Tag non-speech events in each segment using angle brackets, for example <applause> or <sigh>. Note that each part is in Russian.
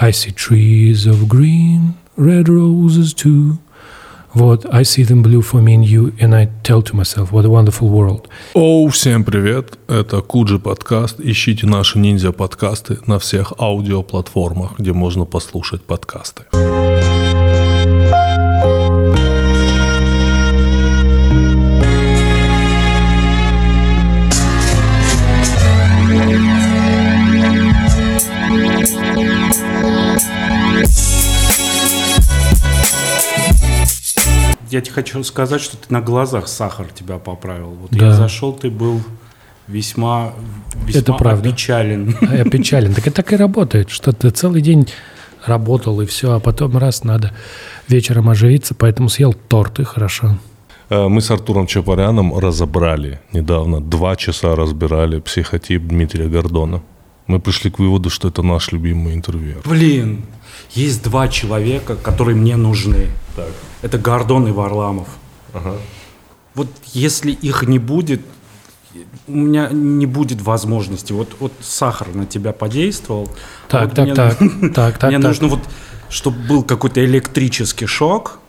I see trees of green, red roses too. Вот, I see them blue for me and you, and I tell to myself, what a wonderful world. Оу, всем привет! Это Куджи подкаст. Ищите наши ниндзя подкасты на всех аудиоплатформах, где можно послушать подкасты. Я тебе хочу сказать, что ты на глазах сахар тебя поправил. Вот Да. я зашел, ты был весьма, весьма Это правда. опечален. А Я печален. Так это так и работает, что ты целый день работал и все, а потом раз надо вечером оживиться, поэтому съел торт и хорошо. Э, Мы с Артуром Чапаряном разобрали недавно, два часа разбирали психотип Дмитрия Гордона. Мы пришли к выводу, что это наш любимый интервьюер. Блин, есть два человека, которые мне нужны. Это Гордон и Варламов. Вот если их не будет, у меня не будет возможности. Вот, вот сахар на тебя подействовал. Так, вот так, мне- так, <laughs> так, так, Мне так. нужно вот, чтобы был какой-то электрический шок.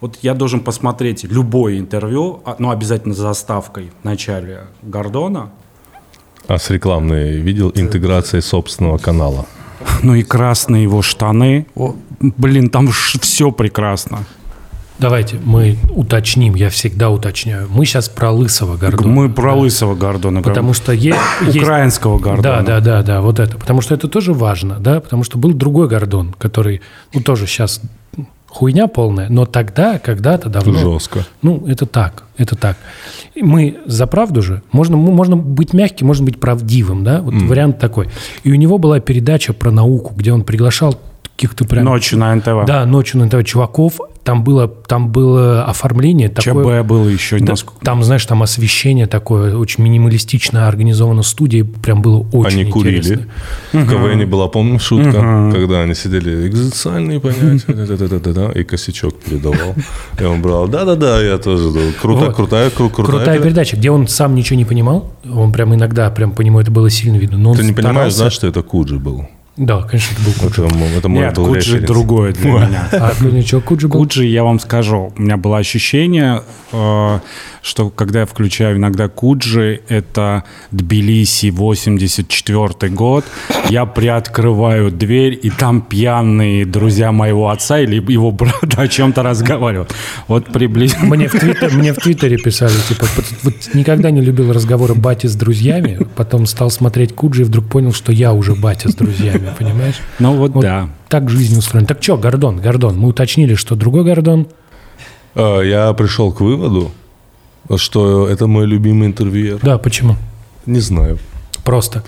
Вот я должен посмотреть любое интервью, а, ну, обязательно с заставкой в начале Гордона. А с рекламной видел интеграцией собственного канала. Ну и красные его штаны. О, блин, там все прекрасно. Давайте мы уточним, я всегда уточняю. Мы сейчас про лысого Гордона. Мы про лысого Гордона. Потому что <coughs> есть... Украинского Гордона. Да, да, да, да, вот это. Потому что это тоже важно, да, потому что был другой Гордон, который, ну, тоже сейчас хуйня полная, но тогда, когда-то давно... Жестко. Ну, это так, это так. Мы за правду же, можно, можно быть мягким, можно быть правдивым, да, вот вариант такой. И у него была передача про науку, где он приглашал каких-то прям... Ночью на НТВ. Да, ночью на НТВ чуваков, там было, там было оформление такое... ЧБ было еще. Да, насколько- там, знаешь, там освещение такое, очень минималистично организовано студия, прям было очень Они курили. интересно. В КВН была, помнишь, шутка, когда они сидели, экзистенциальные понятия, <laughs> и косячок передавал. И он брал, да-да-да, я тоже. Круто, Вот. крутая, кру- крутая. Крутая передача. где он сам ничего не понимал, он прям иногда, прям по нему это было сильно видно. Но Ты не понимаешь, знаешь, что это Куджи был? Да, конечно, это был Куджи. Это, Нет, был Куджи референс. другое для меня. А ничего, <laughs> Куджи был? Куджи, я вам скажу, у меня было ощущение, э, что когда я включаю иногда Куджи, это Тбилиси, 84 год, я приоткрываю дверь, и там пьяные друзья моего отца или его брата о чем-то разговаривают. Вот приблизительно. Мне в, твиттер, мне в Твиттере писали, типа, вот никогда не любил разговоры бати с друзьями, потом стал смотреть Куджи и вдруг понял, что я уже батя с друзьями, понимаешь? Ну вот, Вот да. Так жизнь устроена. Так что, Гордон, Гордон, мы уточнили, что другой Гордон, А, Я пришел к выводу, что это мой любимый интервьюер. да, почему? Не знаю. Просто.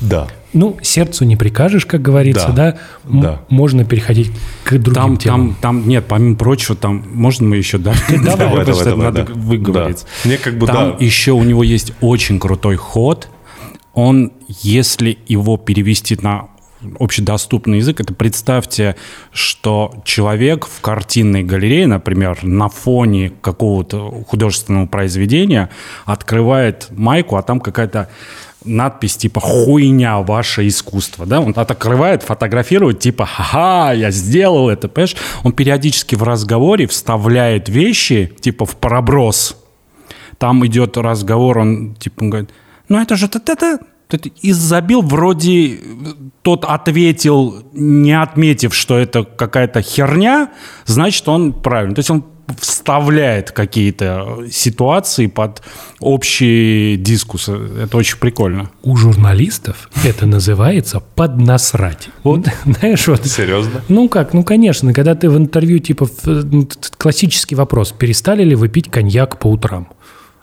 Да. Ну, сердцу не прикажешь, как говорится, да? Да, М- да. Можно переходить к другим Там, темам. там, там, нет, помимо прочего, там, можно мы еще, да? <laughs> Давай, Потому давай, что давай, надо да. выговориться. Да. Мне как бы, Там да. еще у него есть очень крутой ход. Он, если его перевести на общедоступный язык, это представьте, что человек в картинной галерее, например, на фоне какого-то художественного произведения открывает майку, а там какая-то надпись типа «Хуйня, ваше искусство». Да? Он от- открывает, фотографирует, типа «Ха-ха, я сделал это». Понимаешь? Он периодически в разговоре вставляет вещи типа в проброс. Там идет разговор, он типа он говорит, ну это же это и забил, вроде тот ответил, не отметив, что это какая-то херня, значит, он правильно. То есть он вставляет какие-то ситуации под общий дискус. Это очень прикольно. У журналистов это называется поднасрать. Вот, <laughs> знаешь, вот... Серьезно? Ну как, ну конечно, когда ты в интервью, типа, ну, классический вопрос, перестали ли вы пить коньяк по утрам?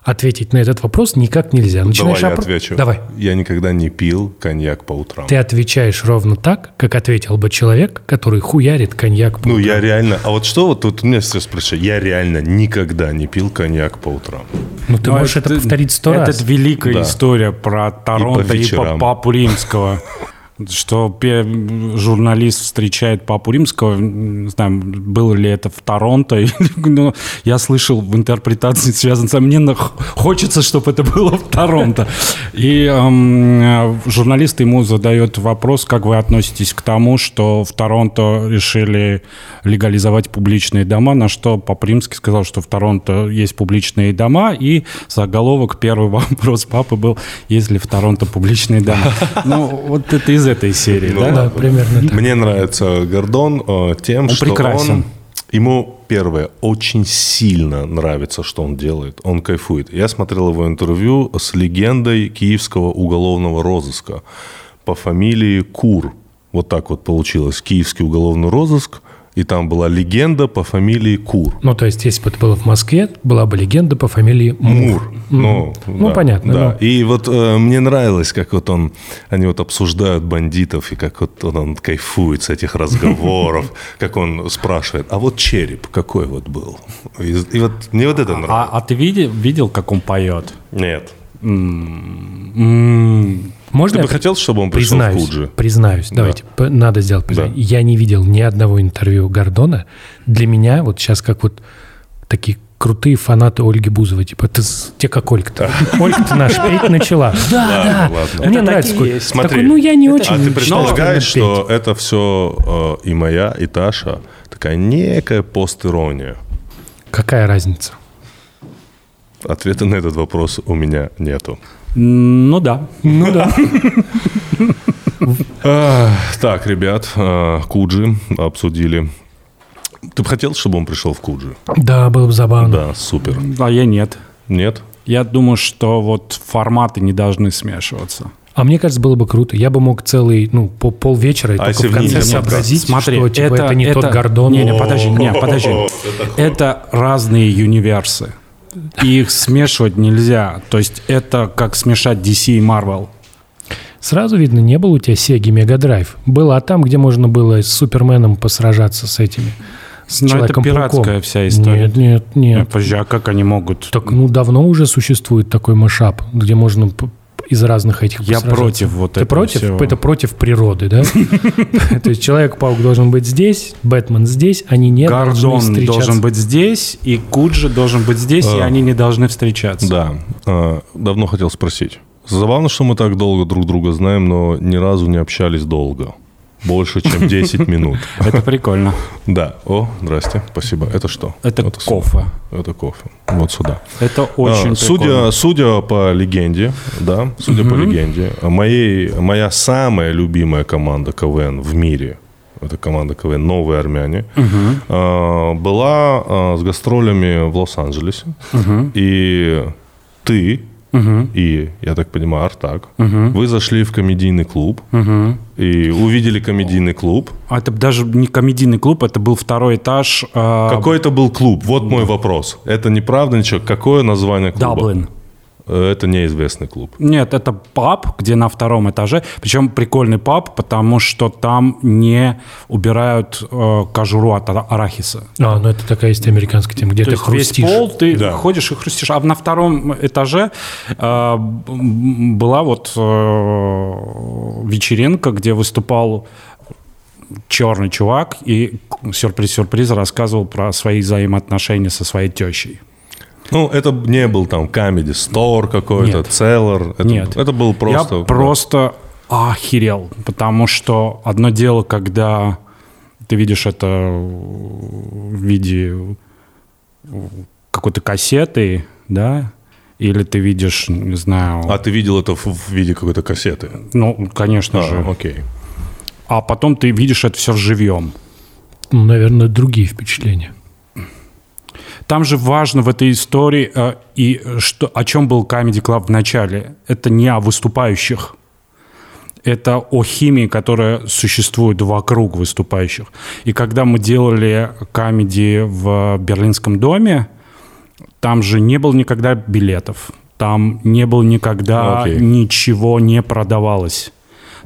Ответить на этот вопрос никак нельзя. Давай Начинаешь я опро- отвечу. Давай. Я никогда не пил коньяк по утрам. Ты отвечаешь ровно так, как ответил бы человек, который хуярит коньяк по Ну, утрам. я реально... А вот что вот тут меня все спрашивают? Я реально никогда не пил коньяк по утрам. Ну ты Ну, можешь это, повторить сто это раз. великая Да. история про Торонто и, по вечерам. папу римского. <laughs> что журналист встречает Папу Римского, не знаю, было ли это в Торонто, <laughs> но я слышал в интерпретации связан со мне, хочется, чтобы это было в Торонто. И эм, журналист ему задает вопрос, как вы относитесь к тому, что в Торонто решили легализовать публичные дома, на что Папа Римский сказал, что в Торонто есть публичные дома, и заголовок, первый <laughs> вопрос папы был, есть ли в Торонто публичные дома. <laughs> Ну, вот это из этой серии, Ну, да? Да, примерно так. Мне нравится Гордон э, тем, что прекрасен. он... Ему, первое, очень сильно нравится, что он делает. Он кайфует. Я смотрел его интервью с легендой киевского уголовного розыска по фамилии Кур. Вот так вот получилось. Киевский уголовный розыск. И там была легенда по фамилии Кур. Ну, то есть, если бы это было в Москве, была бы легенда по фамилии Мур. Ну, Ну, да, понятно, Да. ну. И вот э, мне нравилось, как вот он, они вот обсуждают бандитов, и как вот он, он кайфует с этих разговоров, <laughs> как он спрашивает, а вот череп какой вот был? И, и вот мне вот это А, нравится. а ты видел, видел, как он поет? Нет. М, Можно Ты бы хотел, чтобы он пришел в признаюсь? Куджи? Признаюсь, давайте, п- надо сделать признание. Я не видел ни одного интервью Гордона. Для меня вот сейчас как вот такие крутые фанаты Ольги Бузовой. Типа, ты те как Ольга-то. Ольга-то наш <laughs> петь начала. Да, да. ладно. Мне нравится. Смотри. ну, я не очень А ты предполагаешь, что это все и моя, и Таша такая некая постирония? петь. Какая разница? Ответа на этот вопрос у меня нету. Ну да. Ну да. Так, ребят, а, Куджи обсудили. Ты бы хотел, чтобы он пришел в Куджи? Да, было бы забавно. Да, супер. А я нет. Нет? Я думаю, что вот форматы не должны смешиваться. А мне кажется, было бы круто. Я бы мог целый, ну, по полвечера и А только если в конце Ниже сообразить, Смотри, что типа, это, не тот Гордон. Не, не, подожди, не, подожди. <laughs> Это разные универсы. И их смешивать нельзя. То есть это как смешать DC и Marvel. Сразу видно, не было у тебя Сеги Мега Драйв. Была там, где можно было с Суперменом посражаться с этими. С Но Ну, это Человеком-пауком. пиратская вся история. Нет, нет, Нет, нет. подожди, а как они могут? Так, ну, давно уже существует такой машап, где можно из разных этих Я против вот Ты этого против? всего. Это против природы, да? <laughs> То есть Человек-паук должен быть здесь, Бэтмен здесь, они не должны Гордон встречаться. должен быть здесь, и Куджи должен быть здесь, и А. они не должны встречаться. Да. А, Давно хотел спросить. Забавно, что мы так долго друг друга знаем, но ни разу не общались долго. Больше, чем <laughs> 10 минут. Это прикольно. <laughs> Да. О, здрасте. Спасибо. Это что? Это сюда. кофе. Это кофе. Вот сюда. Это А, очень судя, прикольно. судя по легенде, да, судя по легенде, моей, моя самая любимая команда КВН в мире, это команда КВН «Новые армяне», а, была а, с гастролями в Лос-Анджелесе. И ты и, я так понимаю, Артак, вы зашли в комедийный клуб и увидели комедийный клуб. А Это даже не комедийный клуб, это был второй этаж. а, Какой это был клуб? Вот мой вопрос. Это неправда ничего. Какое название клуба? Даблин. Это неизвестный клуб. Нет, это паб, где на втором этаже. Причем прикольный паб, потому что там не убирают э, кожуру от ара- арахиса. А, ну это такая есть американская тема, где То ты есть весь хрустишь. пол ты Да. ходишь и хрустишь. А на втором этаже э, была вот э, вечеринка, где выступал черный чувак и сюрприз-сюрприз рассказывал про свои взаимоотношения со своей тещей. Ну, это не был там Comedy Store какой-то, Нет. Это, Нет. Это был просто... Я просто охерел, потому что одно дело, когда ты видишь это в виде какой-то кассеты, да, или ты видишь, не знаю, А ты видел это в, в виде какой-то кассеты? ну, конечно А, же, окей. а потом ты видишь это все живьем. Ну, наверное, другие впечатления. Там же важно в этой истории, э, и что, о чем был Comedy Club в начале. Это не о выступающих. Это о химии, которая существует вокруг выступающих. И когда мы делали комедии в Берлинском доме, там же не было никогда билетов. Там не было никогда Окей. ничего не продавалось.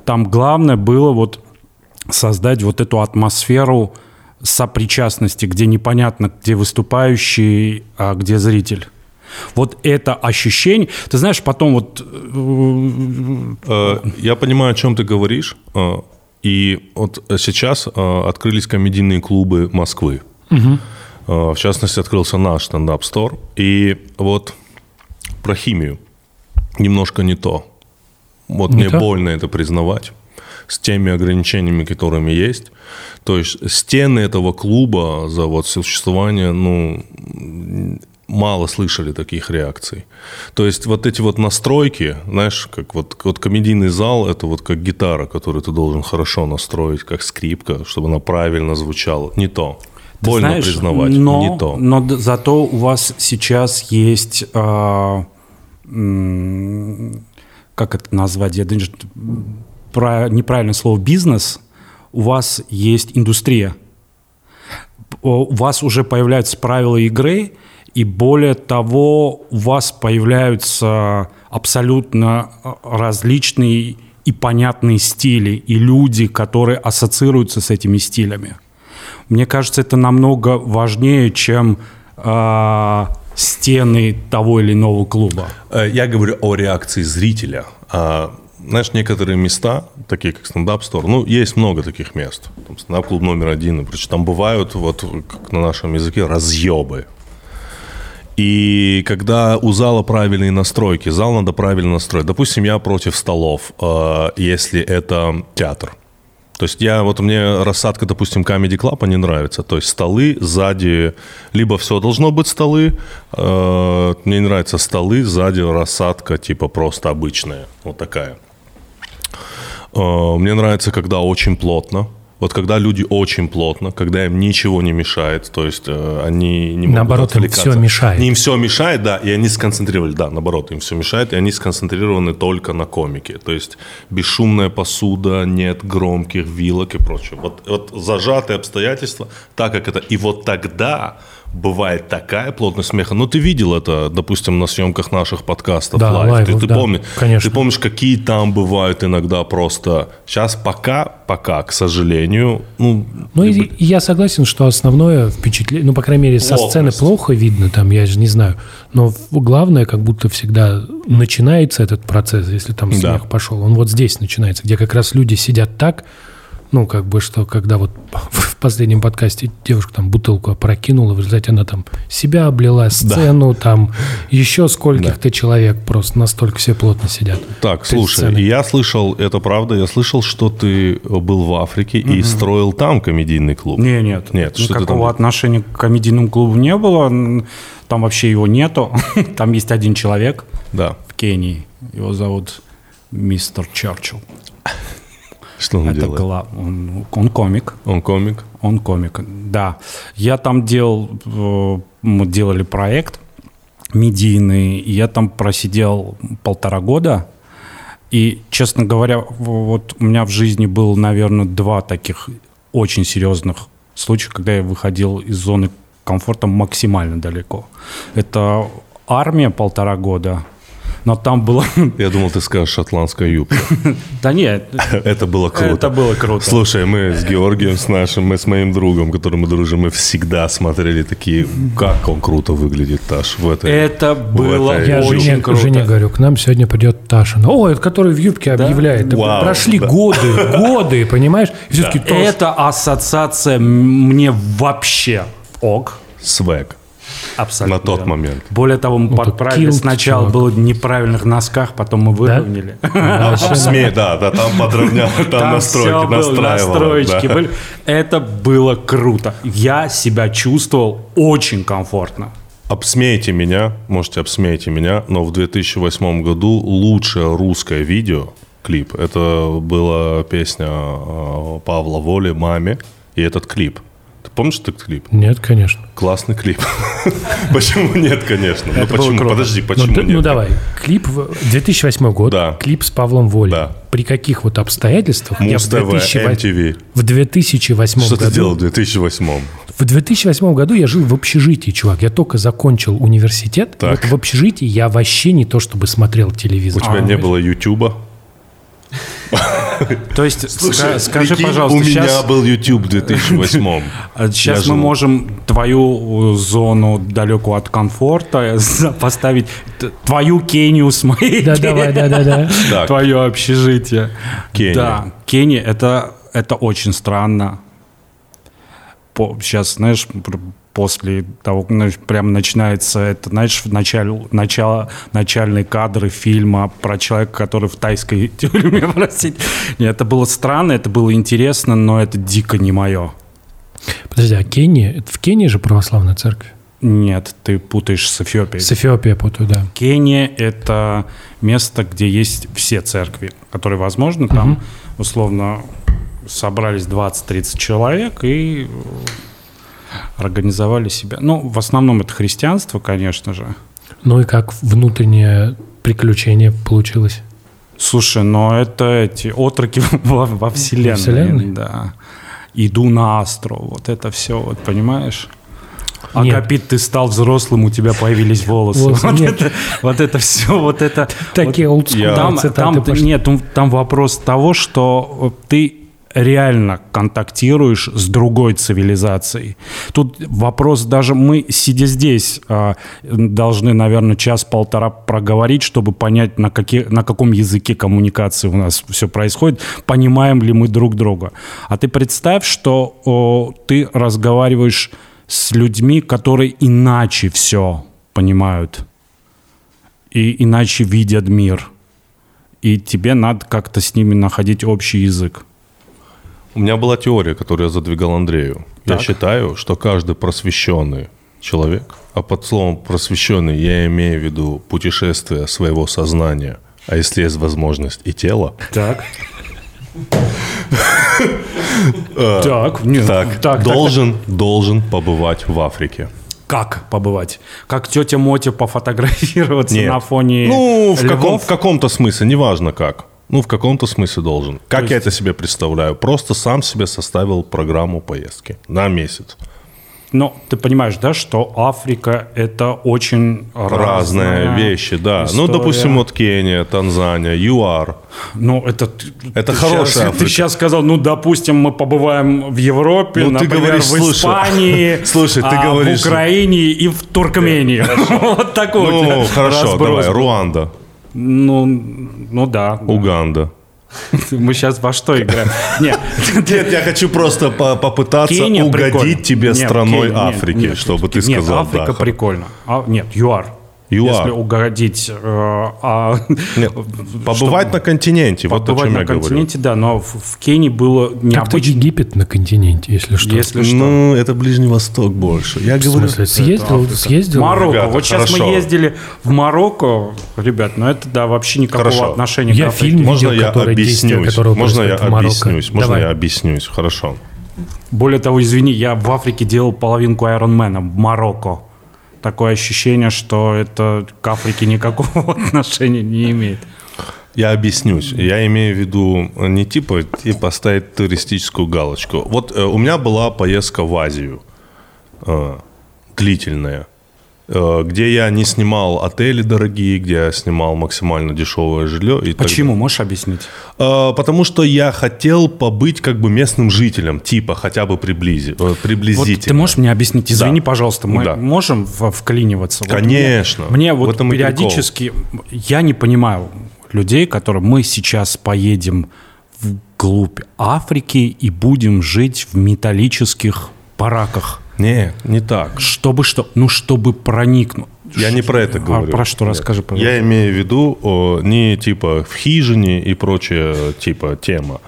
Там главное было вот создать вот эту атмосферу сопричастности, где непонятно, где выступающий, а где зритель. Вот это ощущение, ты знаешь, потом вот... Э, я понимаю, о чем ты говоришь. Э, и вот сейчас э, открылись комедийные клубы Москвы. Угу. В частности, открылся наш стендап-стор. И вот про химию немножко не то. Вот не мне то? больно это признавать с теми ограничениями, которыми есть. То есть стены этого клуба за вот существование, ну, мало слышали таких реакций. То есть вот эти вот настройки, знаешь, как вот, вот комедийный зал, это вот как гитара, которую ты должен хорошо настроить, как скрипка, чтобы она правильно звучала. Не то. Ты Больно знаешь, признавать, но, не то. Но зато у вас сейчас есть, э, как это назвать, я даже про неправильное слово бизнес, у вас есть индустрия. У вас уже появляются правила игры, и более того, у вас появляются абсолютно э, различные и понятные стили, и люди, которые ассоциируются с этими стилями. Мне кажется, это намного важнее, чем э, стены того или иного клуба. Э, я говорю о реакции зрителя. Знаешь, некоторые места, такие как стендап-стор, ну, есть много таких мест. Там стендап-клуб номер один, причем там бывают, вот как на нашем языке, разъебы. И когда у зала правильные настройки, зал надо правильно настроить. Допустим, я против столов, э, если это театр. То есть я, вот мне рассадка, допустим, Comedy Club не нравится. То есть столы сзади, либо все должно быть столы, э, мне не нравятся столы, сзади рассадка типа просто обычная, вот такая. Э, мне нравится, когда очень плотно, вот когда люди очень плотно, когда им ничего не мешает, то есть э, они не могут Наоборот, им все мешает. Им все мешает, да, и они сконцентрировали, да, наоборот, им все мешает, и они сконцентрированы только на комике. То есть бесшумная посуда, нет громких вилок и прочего. Вот, вот зажатые обстоятельства, так как это... И вот тогда бывает такая плотность смеха. Ну, ты видел это, допустим, на съемках наших подкастов да, live. лайвов, ты, ты, да, помнишь, конечно. ты помнишь, какие там бывают иногда просто... Сейчас пока, пока, к сожалению... Ну, ну и, и я согласен, что основное впечатление, ну, по крайней мере, со плотность. сцены плохо видно, там, я же не знаю, но главное, как будто всегда начинается этот процесс, если там смех да. пошел, он вот здесь начинается, где как раз люди сидят так, ну, как бы, что когда вот <laughs> в последнем подкасте девушка там бутылку опрокинула, в результате она там себя облила, сцену, да. там <laughs> еще скольких-то да. человек просто настолько все плотно сидят. Так, слушай, сценой. я слышал, это правда, я слышал, что ты был в Африке угу. и строил там комедийный клуб. Не, нет, нет. Никакого отношения к комедийному клубу не было, там вообще его нету, <laughs> там есть один человек да. в Кении, его зовут мистер Черчилл. Что он Это делает? Гла... Он, он комик. Он комик? Он комик, да. Я там делал, э, мы делали проект медийный, и я там просидел полтора года. И, честно говоря, вот у меня в жизни было, наверное, два таких очень серьезных случая, когда я выходил из зоны комфорта максимально далеко. Это армия полтора года – но там было... <laughs> Я думал, ты скажешь шотландская юбка. <laughs> Да нет. <laughs> Это было круто. Это было круто. Слушай, мы с Георгием, с нашим, мы с моим другом, которым мы дружим, мы всегда смотрели такие, как он круто выглядит, Таш, в этой Это было Я очень круто. Жене говорю, к нам сегодня придет Таша. О, это который в юбке объявляет. Прошли годы, годы, понимаешь? Это ассоциация мне вообще ок. Свек. Абсолютно. На тот момент. Более того, мы ну, подправили. Сначала чувак. было в неправильных носках, потом мы выровняли. <laughs> Да, да, да, там подровнял, там настройки, настраивал. были. Это было круто. Я себя чувствовал очень комфортно. Обсмейте меня, можете обсмейте меня, но в 2008 году лучшее русское видео, клип, это была песня э, Павла Воли «Маме», и этот клип – Помнишь этот клип? Нет, конечно. Классный клип. <laughs> Почему нет, конечно? Ну почему? Подожди, ну, почему нет? Ну давай. Клип 2008 год. Да. Клип с Павлом Волей. Да. При каких вот обстоятельствах? Муз ТВ, MTV. В 2008 году. Что ты делал в 2008? В 2008 году я жил в общежитии, чувак. Я только закончил университет. Так. Вот в общежитии я вообще не то чтобы смотрел телевизор. У тебя не было Ютуба? <laughs> То есть, ска- скажи, Прикинь, пожалуйста, у меня сейчас, был YouTube в 2008 <laughs> сейчас Я мы жил. можем твою э, зону далекую от комфорта <laughs> за- поставить твою Кению с моей Да, давай, да, да, да. Твое общежитие. Кения. Да, Кения это, это очень странно. сейчас, знаешь, после того, знаешь, прям начинается это, знаешь, в начале, начало, начальные кадры фильма про человека, который в тайской <laughs> тюрьме, простите. Нет, это было странно, это было интересно, но это дико не мое. Подожди, а Кения? Это в Кении же православная церковь? Нет, ты путаешь с Эфиопией. С Эфиопией путаю, да. Кения – это место, где есть все церкви, которые возможно. Там, условно, собрались 20-30 человек и организовали себя. Ну, в основном это христианство, конечно же. Ну и как внутреннее приключение получилось? Слушай, но это эти отроки <laughs> во, во вселенной. вселенной? Да. Иду на Астро. Вот это все, вот понимаешь? Нет. Акапит, ты стал взрослым, у тебя появились волосы. Волосы вот, нет. это, вот это все, вот это... Такие вот- олдскульные там, там, пошли. нет, ну, там вопрос того, что ты реально контактируешь с другой цивилизацией. Тут вопрос даже мы, сидя здесь, а, должны, наверное, час-полтора проговорить, чтобы понять, на, какие, на каком языке коммуникации у нас все происходит, понимаем ли мы друг друга. А ты представь, что о, ты разговариваешь с людьми, которые иначе все понимают и иначе видят мир. И тебе надо как-то с ними находить общий язык. У меня была теория, которую я задвигал Андрею. Я Так. считаю, что каждый просвещенный человек, а под словом просвещенный я имею в виду путешествие своего сознания, а если есть возможность и тела, Так. Так, нет, так, так, должен, должен побывать в Африке. Как побывать? Как тетя Мотя пофотографироваться Нет. на фоне Ну, в, каком, в каком-то смысле, неважно как. Ну, в каком-то смысле должен. Как я это себе представляю? Просто сам себе составил программу поездки на месяц. Но ты понимаешь, да, что Африка это очень Разные разная вещи, да. Ну, история. допустим, вот Кения, Танзания, ЮАР. Ну, это... Это ты хорошая Африка. Ты сейчас сказал, ну, допустим, мы побываем в Европе, Ну, ты например, говоришь, в Испании, <laughs> слушай, ты а, говоришь- в Украине и в Туркмении. <laughs> Вот такой Ну, хорошо, давай. Руанда, Ну, ну да. да. Уганда. <laughs> Мы сейчас во что играем? Нет, Нет, я хочу просто по- попытаться угодить тебе Нет, страной нет, Африки, нет, чтобы ты нет, сказал Африка да. прикольно. А, нет, ЮАР. ЮАР. Если угодить... э, а, Нет, <laughs> побывать на континенте, вот о побывать чем на я говорю. континенте, да, но в, в Кении было Как-то необычно. Египет на континенте, если что. Если что. Ну, это Ближний Восток больше. Я В говорю, смысле, съездил, съездил? Марокко. Ребята, вот сейчас хорошо. мы ездили в Марокко, ребят, но это да вообще никакого Хорошо. отношения Я к Африке. фильм можно видел, я который действие объяснюсь? которого Можно я объяснюсь? Можно Давай. я объяснюсь? Хорошо. Более того, извини, я в Африке делал половинку Айронмена в Марокко. Такое ощущение, что это к Африке никакого <laughs> отношения не имеет. Я объяснюсь. Я имею в виду не типа, типа ставить туристическую галочку. Вот э, у меня была поездка в Азию э, длительная, где я не снимал отели дорогие, где я снимал максимально дешевое жилье. И так Почему? Можешь объяснить? Э, Потому что я хотел побыть как бы местным жителем, типа хотя бы приблизи, э, Вот приблизительно. ты можешь мне объяснить? Извини, Да. пожалуйста, мы Да. можем в- вклиниваться? Вот Конечно. Мне, мне В вот периодически, я не понимаю людей, которые мы сейчас поедем вглубь Африки и будем жить в металлических бараках. Не, не так. Чтобы что? Ну, чтобы проникнуть. Я не про это А говорю. про что? Нет. Расскажи, пожалуйста. Я имею в виду о, не типа в хижине и прочая типа тема.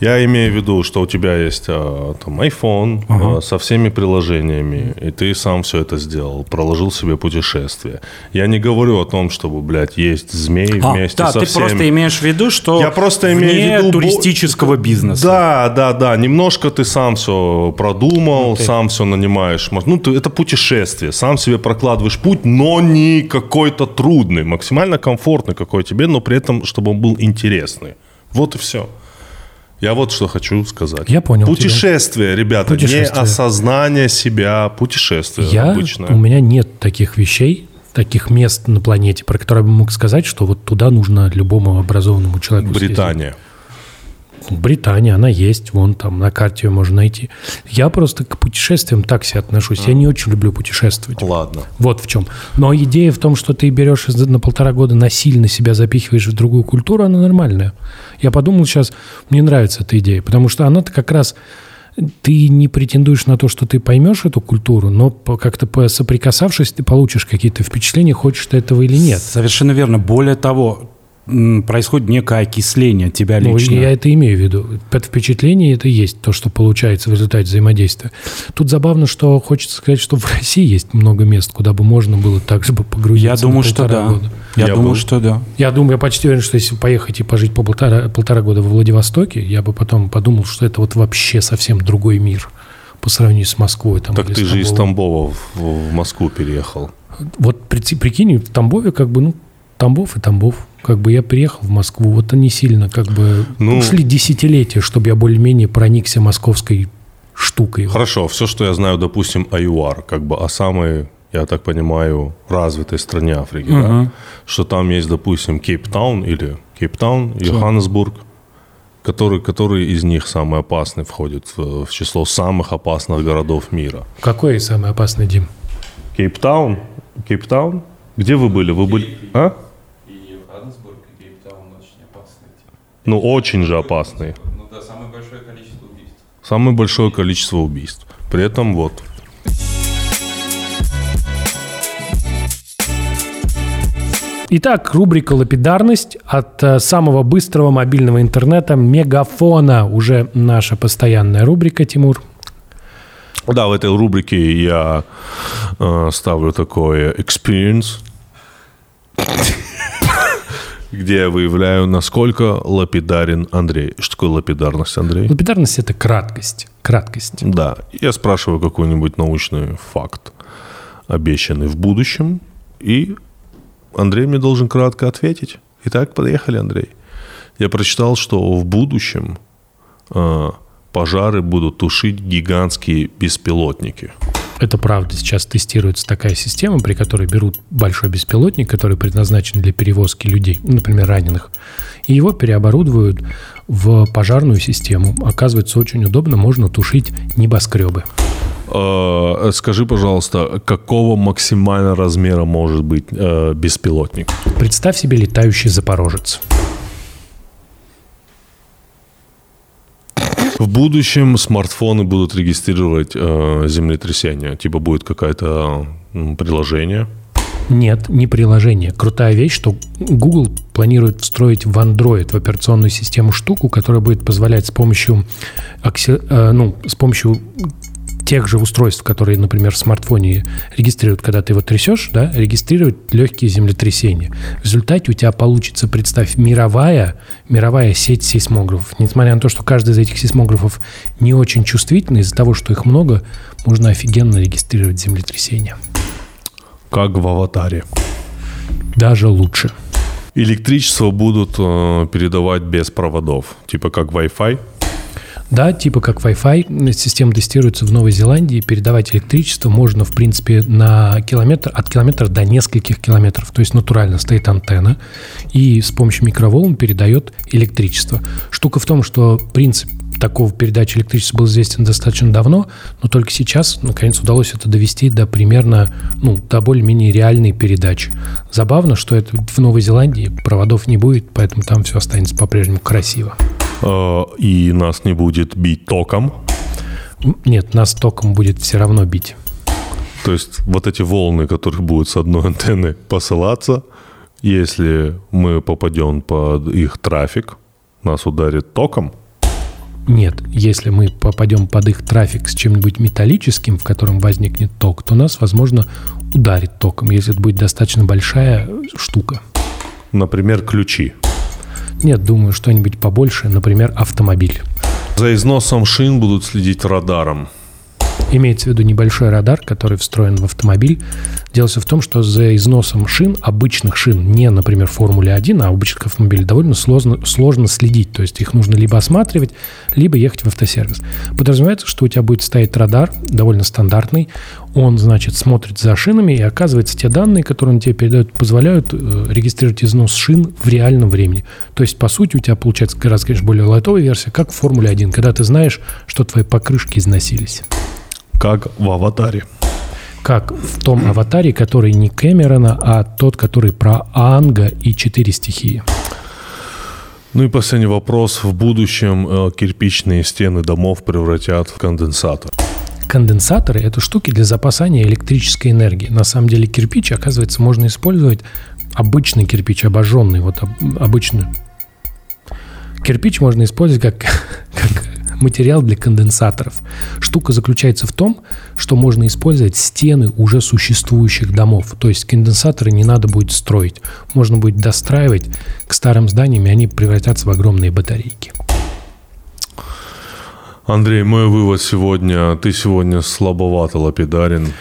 Я имею в виду, что у тебя есть а, там iPhone а, со всеми приложениями, и ты сам все это сделал, проложил себе путешествие. Я не говорю о том, чтобы, блядь, есть змей А, вместе да, со ты всеми. просто имеешь в виду, что Я просто имею в виду туристического бизнеса. Да, да, да. Немножко ты сам все продумал, сам все нанимаешь. Ну, ты, это путешествие. Сам себе прокладываешь путь, но не какой-то трудный. Максимально комфортный какой тебе, но при этом, чтобы он был интересный. Вот и все. Я вот что хочу сказать. Я понял тебя. Путешествие, ребята, Путешествие. не осознание себя, путешествие Я, обычное. у меня нет таких вещей таких мест на планете, про которые я бы мог сказать, что вот туда нужно любому образованному человеку съездить. Британия. Она есть, вон там на карте ее можно найти. Я просто к путешествиям так себе отношусь. Я не очень люблю путешествовать. Ладно. Вот в чем. Но идея в том, что ты берешь на полтора года насильно себя запихиваешь в другую культуру, она нормальная. Я подумал сейчас, мне нравится эта идея, потому что она-то как раз ты не претендуешь на то, что ты поймешь эту культуру, но как-то соприкасавшись, ты получишь какие-то впечатления, хочешь ты этого или нет. Совершенно верно. Более того, происходит некое окисление тебя Ну, лично. я это имею в виду. Это впечатление, это есть то, что получается в результате взаимодействия. Тут забавно, что хочется сказать, что в России есть много мест, куда бы можно было так же бы погрузиться. Я думаю, что да. года. Я, Я думаю, был. что да. Я думаю, я почти уверен, что если поехать и пожить по полтора, полтора года во Владивостоке, я бы потом подумал, что это вот вообще совсем другой мир по сравнению с Москвой. Там, Так ты же из. Тамбова в, в Москву переехал. Вот при- прикинь, в Тамбове как бы, ну, Тамбов и Тамбов. Как бы я приехал в Москву, вот они сильно как бы Ну- ушли десятилетия, чтобы я более-менее проникся московской штукой. Хорошо, все, что я знаю, допустим, о ЮАР, как бы о самой, я так понимаю, развитой стране Африки, да? что там есть, допустим, Кейптаун или Кейптаун, Йоханнесбург, который, который из них самый опасный входит в, в число самых опасных городов мира. Какой самый опасный, Дим? Кейптаун? Кейптаун? Где вы были? Вы были... А? И Йоханнесбург, и Кейптаун очень опасные. Ну, очень же опасный. Ну да, самое большое количество убийств. Самое большое количество убийств. При этом вот. Итак, рубрика «Лапидарность» от э, самого быстрого мобильного интернета Мегафона. Уже наша постоянная рубрика, Тимур. Да, в этой рубрике я э, ставлю такое experience, где я выявляю, насколько лапидарен Андрей. Что такое лапидарность, Андрей? Лапидарность – это краткость. Краткость. Да, я спрашиваю какой-нибудь научный факт, обещанный в будущем, и Андрей мне должен кратко ответить. Итак, поехали, Андрей. Я прочитал, что в будущем э, пожары будут тушить гигантские беспилотники. Это правда. Сейчас тестируется такая система, при которой берут большой беспилотник, который предназначен для перевозки людей, например, раненых, и его переоборудуют в пожарную систему. Оказывается, очень удобно, можно тушить небоскребы. Э, Скажи, пожалуйста, какого максимально размера может быть э, беспилотник? Представь себе летающий запорожец. В будущем смартфоны будут регистрировать э, землетрясения. Типа будет какое-то м, приложение. Нет, не приложение. Крутая вещь, что Google планирует встроить в Android, в операционную систему штуку, которая будет позволять с помощью, э, ну, с помощью тех же устройств, которые, например, в смартфоне регистрируют, когда ты его трясешь, да, регистрировать легкие землетрясения. В результате у тебя получится, представь, мировая, мировая сеть сейсмографов. Несмотря на то, что каждый из этих сейсмографов не очень чувствительный, из-за того, что их много, можно офигенно регистрировать землетрясения. Как в аватаре. Даже лучше. Электричество будут э, передавать без проводов. Типа как Wi-Fi. Да, типа как Wi-Fi. Система тестируется в Новой Зеландии. Передавать электричество можно, в принципе, на километр, от километра до нескольких километров. То есть натурально стоит антенна и с помощью микроволн передает электричество. Штука в том, что принцип такого передачи электричества был известен достаточно давно, но только сейчас, наконец, удалось это довести до примерно, ну, до более-менее реальной передачи. Забавно, что это в Новой Зеландии проводов не будет, поэтому там все останется по-прежнему красиво. Э, и нас не будет бить током. Нет, нас током будет все равно бить. То есть вот эти волны, которые будут с одной <laughs> антенны посылаться, если мы попадем под их трафик, нас ударит током. Нет, если мы попадем под их трафик с чем-нибудь металлическим, в котором возникнет ток, то нас, возможно, ударит током, если это будет достаточно большая штука. Например, ключи. Нет, думаю, что-нибудь побольше, например, автомобиль. За износом шин будут следить радаром. Имеется в виду небольшой радар, который встроен в автомобиль. Дело все в том, что за износом шин, обычных шин, не, например, Формуле 1, а обычных автомобилей, довольно сложно, сложно следить. То есть их нужно либо осматривать, либо ехать в автосервис. Подразумевается, что у тебя будет стоять радар, довольно стандартный. Он, значит, смотрит за шинами, и оказывается, те данные, которые он тебе передает, позволяют э, регистрировать износ шин в реальном времени. То есть, по сути, у тебя получается гораздо, конечно, более лайтовая версия, как в Формуле 1, когда ты знаешь, что твои покрышки износились. Как в «Аватаре». Как в том аватаре, который не Кэмерона, а тот, который про Анга и четыре стихии. Ну и последний вопрос. В будущем э, кирпичные стены домов превратят в конденсатор. Конденсаторы – это штуки для запасания электрической энергии. На самом деле кирпич, оказывается, можно использовать обычный кирпич, обожженный, вот об- обычный. Кирпич можно использовать как, <laughs> как материал для конденсаторов. Штука заключается в том, что можно использовать стены уже существующих домов. То есть конденсаторы не надо будет строить. Можно будет достраивать к старым зданиям, и они превратятся в огромные батарейки. Андрей, мой вывод сегодня. Ты сегодня слабовато лапидарен.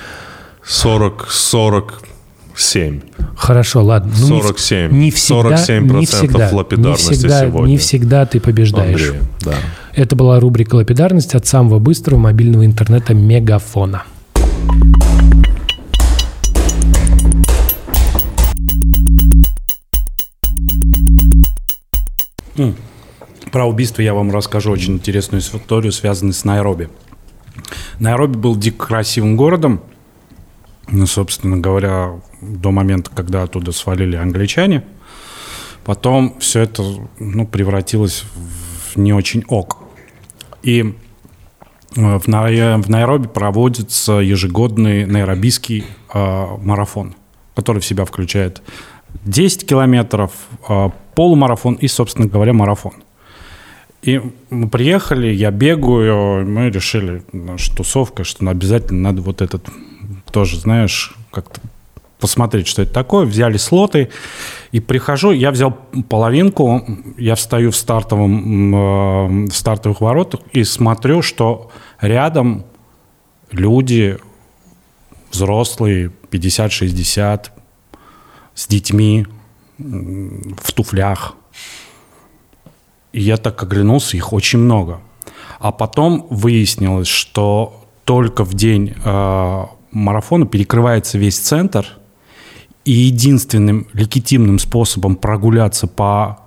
40, 47. Хорошо, ладно. Ну, не в- 47. Не всегда, 47% не всегда, лапидарности не всегда, сегодня. Не всегда ты побеждаешь. Андрей, да. Это была рубрика «Лапидарность» от самого быстрого мобильного интернета Мегафона. Про убийство я вам расскажу очень интересную историю, связанную с Найроби. Найроби был дико красивым городом. Ну, собственно говоря, до момента, когда оттуда свалили англичане. Потом все это ну, превратилось в не очень ок. И э, в, Най- в Найроби проводится ежегодный найробийский э, марафон, который в себя включает 10 километров, э, полумарафон и, собственно говоря, марафон. И мы приехали, я бегаю, мы решили, наша тусовка, что обязательно надо вот этот тоже, знаешь, как-то посмотреть, что это такое. Взяли слоты, и прихожу, я взял половинку, я встаю в, стартовом, э, в стартовых воротах и смотрю, что рядом люди взрослые, 50-60, с детьми, в туфлях. И я так оглянулся, их очень много. А потом выяснилось, что только в день э, марафона перекрывается весь центр, и единственным легитимным способом прогуляться по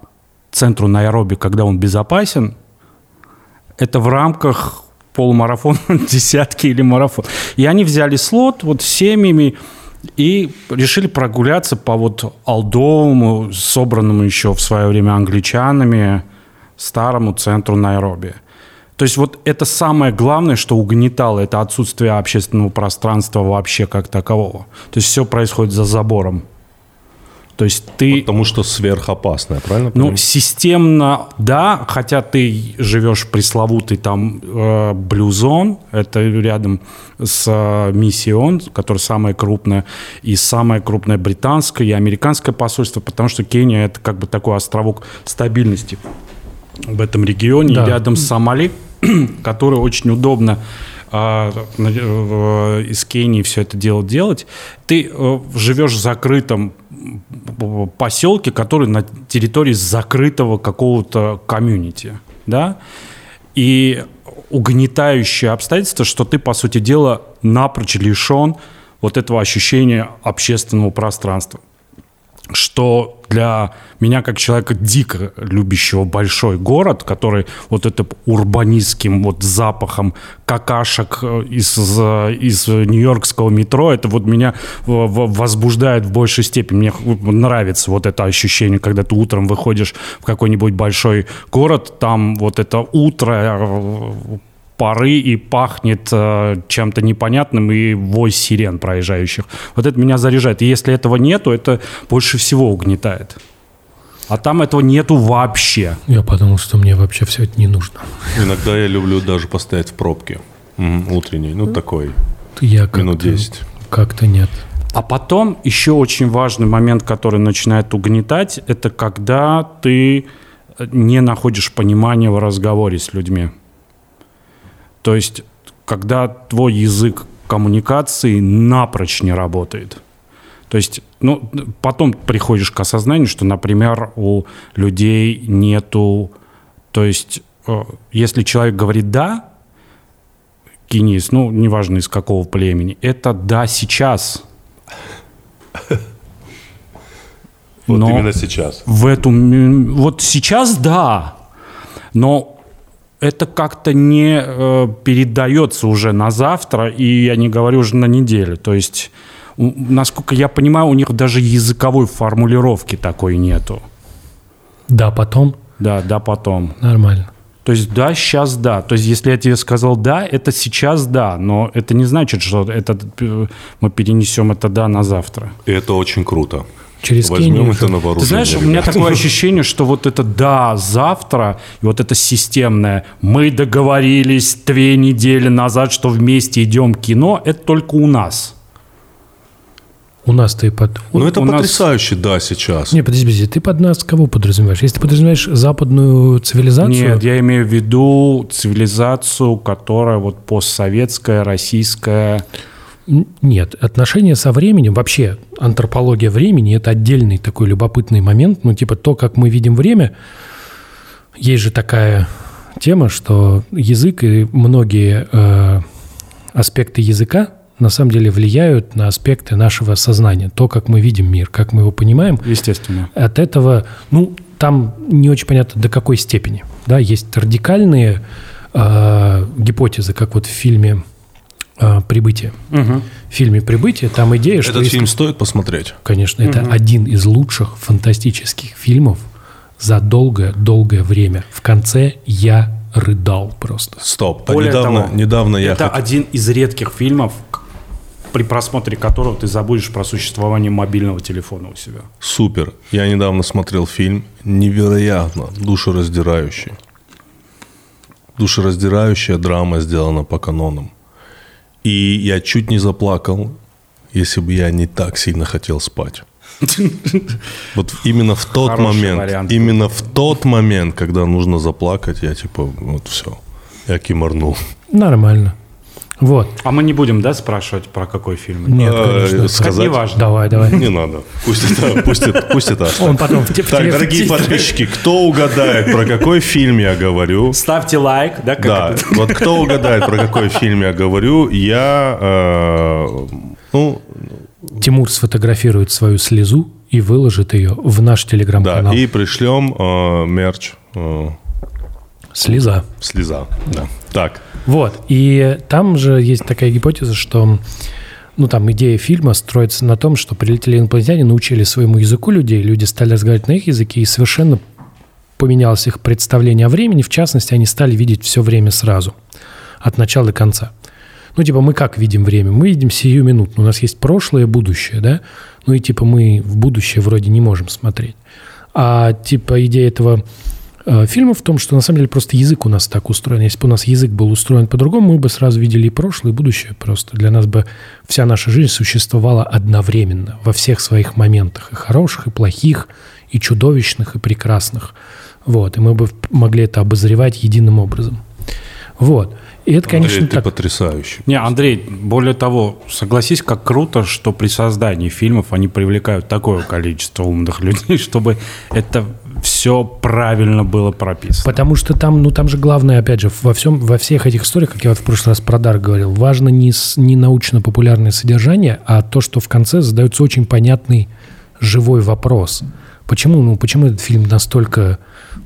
центру Найроби, когда он безопасен, это в рамках полумарафона, <laughs> десятки или марафон. И они взяли слот вот с семьями и решили прогуляться по вот Алдовому, собранному еще в свое время англичанами, старому центру Найроби. То есть вот это самое главное, что угнетало, это отсутствие общественного пространства вообще как такового. То есть все происходит за забором. То есть ты... Потому что сверхопасное, правильно? Ну, понимаю? системно, да, хотя ты живешь пресловутый там э, Блюзон, это рядом с э, Миссион, которая самая крупная, и самое крупное британское и американское посольство, потому что Кения это как бы такой островок стабильности в этом регионе, Да. рядом с Сомали, <clears throat> который очень удобно а, из Кении все это дело делать. Ты э, живешь в закрытом поселке, который на территории закрытого какого-то комьюнити, да, и угнетающее обстоятельство, что ты, по сути дела, напрочь лишен вот этого ощущения общественного пространства что для меня, как человека дико любящего большой город, который вот это урбанистским вот запахом какашек э, из, э, из нью-йоркского метро, это вот меня возбуждает в большей степени. Мне нравится вот это ощущение, когда ты утром выходишь в какой-нибудь большой город, там вот это утро, э, поры и пахнет э, чем-то непонятным и вой сирен проезжающих. Вот это меня заряжает. И если этого нету, это больше всего угнетает. А там этого нету вообще. Я подумал, что мне вообще все это не нужно. Иногда я люблю даже постоять в пробке. Утренней, ну такой, Я минут 10. Как-то нет. А потом еще очень важный момент, который начинает угнетать, это когда ты не находишь понимания в разговоре с людьми. То есть, когда твой язык коммуникации напрочь не работает. То есть, ну, потом приходишь к осознанию, что, например, у людей нету... То есть, э, если человек говорит «да», кинис, ну, неважно из какого племени, это «да сейчас». Вот Но именно сейчас. В эту... Вот сейчас да, но это как-то не э, передается уже на завтра, и я не говорю уже на неделю. То есть, у- насколько я понимаю, у них даже языковой формулировки такой нету. Да, потом Да, да, потом. нормально. То есть да, сейчас да. То есть если я тебе сказал да, это сейчас да, но это не значит, что это, э, мы перенесем это да на завтра. И это очень круто. Через Возьмем Кению это на вооружение. Ты знаешь, у меня ребят. такое ощущение, что вот это «да, завтра» и вот это системное «мы договорились две недели назад, что вместе идем в кино» — это только у нас. У нас-то и под... Ну, это у нас- потрясающе, да, сейчас. Не, подожди, подожди, ты под нас кого подразумеваешь? Если ты подразумеваешь западную цивилизацию, Нет, я имею в виду цивилизацию, которая вот постсоветская, российская. Нет, отношения со временем, вообще антропология времени – это отдельный такой любопытный момент. Ну, типа то, как мы видим время, есть же такая тема, что язык и многие э, аспекты языка на самом деле влияют на аспекты нашего сознания, то, как мы видим мир, как мы его понимаем. Естественно. От этого, ну, там не очень понятно, до какой степени. Да, есть радикальные э, гипотезы, как вот в фильме э, «Прибытие». В фильме «Прибытие» там идея, что... Этот фильм стоит посмотреть. Конечно, это один из лучших фантастических фильмов за долгое-долгое время. В конце я рыдал просто. Стоп. А Более недавно, того, недавно я это хот- один из редких фильмов, при просмотре которого ты забудешь про существование мобильного телефона у себя. Супер. Я недавно смотрел фильм невероятно душераздирающий. Душераздирающая драма сделана по канонам. И я чуть не заплакал, если бы я не так сильно хотел спать. <laughs> Вот именно в тот Хороший момент, вариант. именно в тот момент, когда нужно заплакать, я типа, вот все, я киморнул. Нормально. Вот. А мы не будем, да, спрашивать, про какой фильм? Нет, Э, конечно. сказать? неважно. Давай, давай. Не надо. Пусть это, пусть это, пусть это. Он потом Так, дорогие подписчики, кто угадает, про какой фильм я говорю? Ставьте лайк, да, Да, вот кто угадает, про какой фильм я говорю, я, э, ну, Тимур сфотографирует свою слезу и выложит ее в наш да, телеграм-канал. и пришлем э, мерч э, Слеза. слеза. Да. Так, Вот. И там же есть такая гипотеза, что ну, там идея фильма строится на том, что прилетели инопланетяне, научили своему языку людей, люди стали разговаривать на их языке, и совершенно поменялось их представление о времени. В частности, они стали видеть все время сразу, от начала до конца. Ну, типа, мы как видим время? Мы видим сию минуту. У нас есть прошлое и будущее, да? Ну, и типа мы в будущее вроде не можем смотреть. А типа идея этого фильма в том, что на самом деле просто язык у нас так устроен. Если бы у нас язык был устроен по-другому, мы бы сразу видели и прошлое, и будущее просто. Для нас бы вся наша жизнь существовала одновременно, во всех своих моментах. И хороших, и плохих, и чудовищных, и прекрасных. Вот. И мы бы могли это обозревать единым образом. Вот. И это, конечно, Андрей, ты так. потрясающий. Не, Андрей, более того, согласись, как круто, что при создании фильмов они привлекают такое количество умных <laughs> людей, чтобы это все правильно было прописано. Потому что там, ну там же главное, опять же, во всем, во всех этих историях, как я вот в прошлый раз про Дар говорил, важно не, не научно-популярное содержание, а то, что в конце задается очень понятный живой вопрос. Почему, ну, почему этот фильм настолько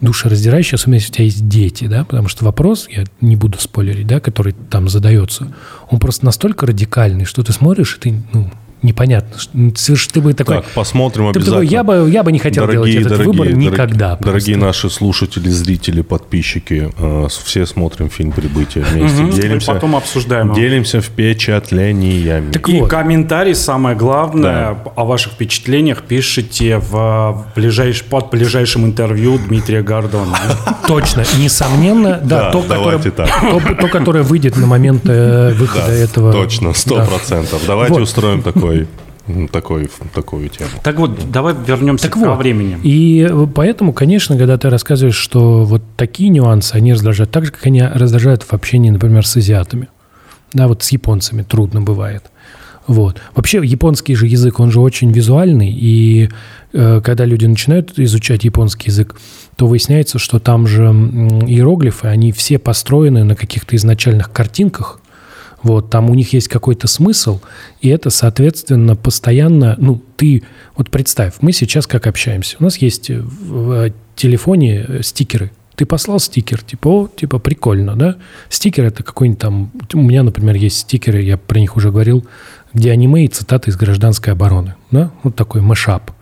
душераздирающий, особенно если у тебя есть дети, да? Потому что вопрос, я не буду спойлерить, да, который там задается, он просто настолько радикальный, что ты смотришь, и ты, ну, непонятно. что- ну, Ты бы такой... Так, посмотрим ты бы обязательно. такой, я бы, я бы не хотел делать этот выбор дорогие- никогда. просто. Дорогие наши слушатели, зрители, подписчики, э, все смотрим фильм «Прибытие» вместе. Мгм. Делимся, И потом обсуждаем делимся впечатлениями. Так И вот. комментарий, самое главное, о ваших впечатлениях пишите в ближайш... под ближайшим интервью Дмитрия Гордона. <laughs> Точно, несомненно, да, Да, то, давайте которое, так. то, то, которое выйдет на момент э, выхода Да, этого. Точно, сто Да. процентов. Давайте Вот. устроим такой, такой, такую тему. Так вот, давай вернемся Так к вот, времени. И поэтому, конечно, когда ты рассказываешь, что вот такие нюансы, они раздражают так же, как они раздражают в общении, например, с азиатами. Да, вот с японцами трудно бывает. Вот. Вообще японский же язык, он же очень визуальный, и э, когда люди начинают изучать японский язык, то выясняется, что там же иероглифы, они все построены на каких-то изначальных картинках, вот, там у них есть какой-то смысл, и это, соответственно, постоянно, ну, ты, вот представь, мы сейчас как общаемся, у нас есть в телефоне стикеры, ты послал стикер, типа, о, типа, прикольно, да? Стикер это какой-нибудь там... У меня, например, есть стикеры, я про них уже говорил, где аниме и цитаты из гражданской обороны, да? Вот такой мешап.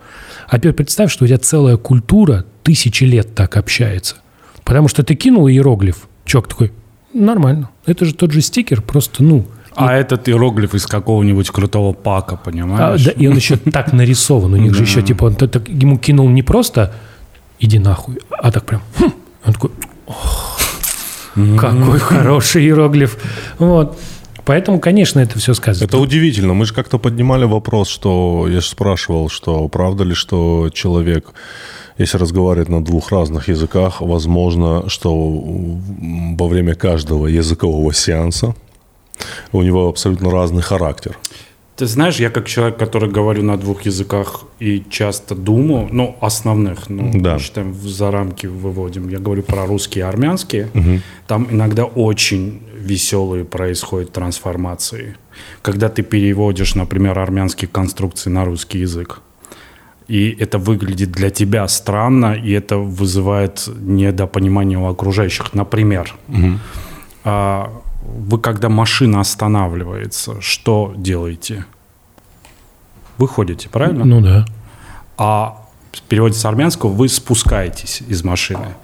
А теперь представь, что у тебя целая культура тысячи лет так общается. Потому что ты кинул иероглиф, чувак такой, нормально. Это же тот же стикер, просто, ну... А и... этот иероглиф из какого-нибудь крутого пака, понимаешь? А, да, и он еще <laughs> так нарисован. У них же еще, типа, он так, ему кинул не просто «иди нахуй», а так прям «хм». Он такой, какой хороший иероглиф. Вот. Поэтому, конечно, это все сказано. Это удивительно. Мы же как-то поднимали вопрос, что я же спрашивал, что правда ли, что человек, если разговаривает на двух разных языках, возможно, что во время каждого языкового сеанса у него абсолютно разный характер. Ты знаешь, я как человек, который говорю на двух языках и часто думаю, ну, основных, ну, да. считаем, за рамки выводим. Я говорю про русский и армянский. Угу. Там иногда очень веселые происходят трансформации. Когда ты переводишь, например, армянские конструкции на русский язык. И это выглядит для тебя странно, и это вызывает недопонимание у окружающих. Например, угу. вы когда машина останавливается, что делаете? Выходите, правильно? Ну да. А в переводе с армянского вы спускаетесь из машины.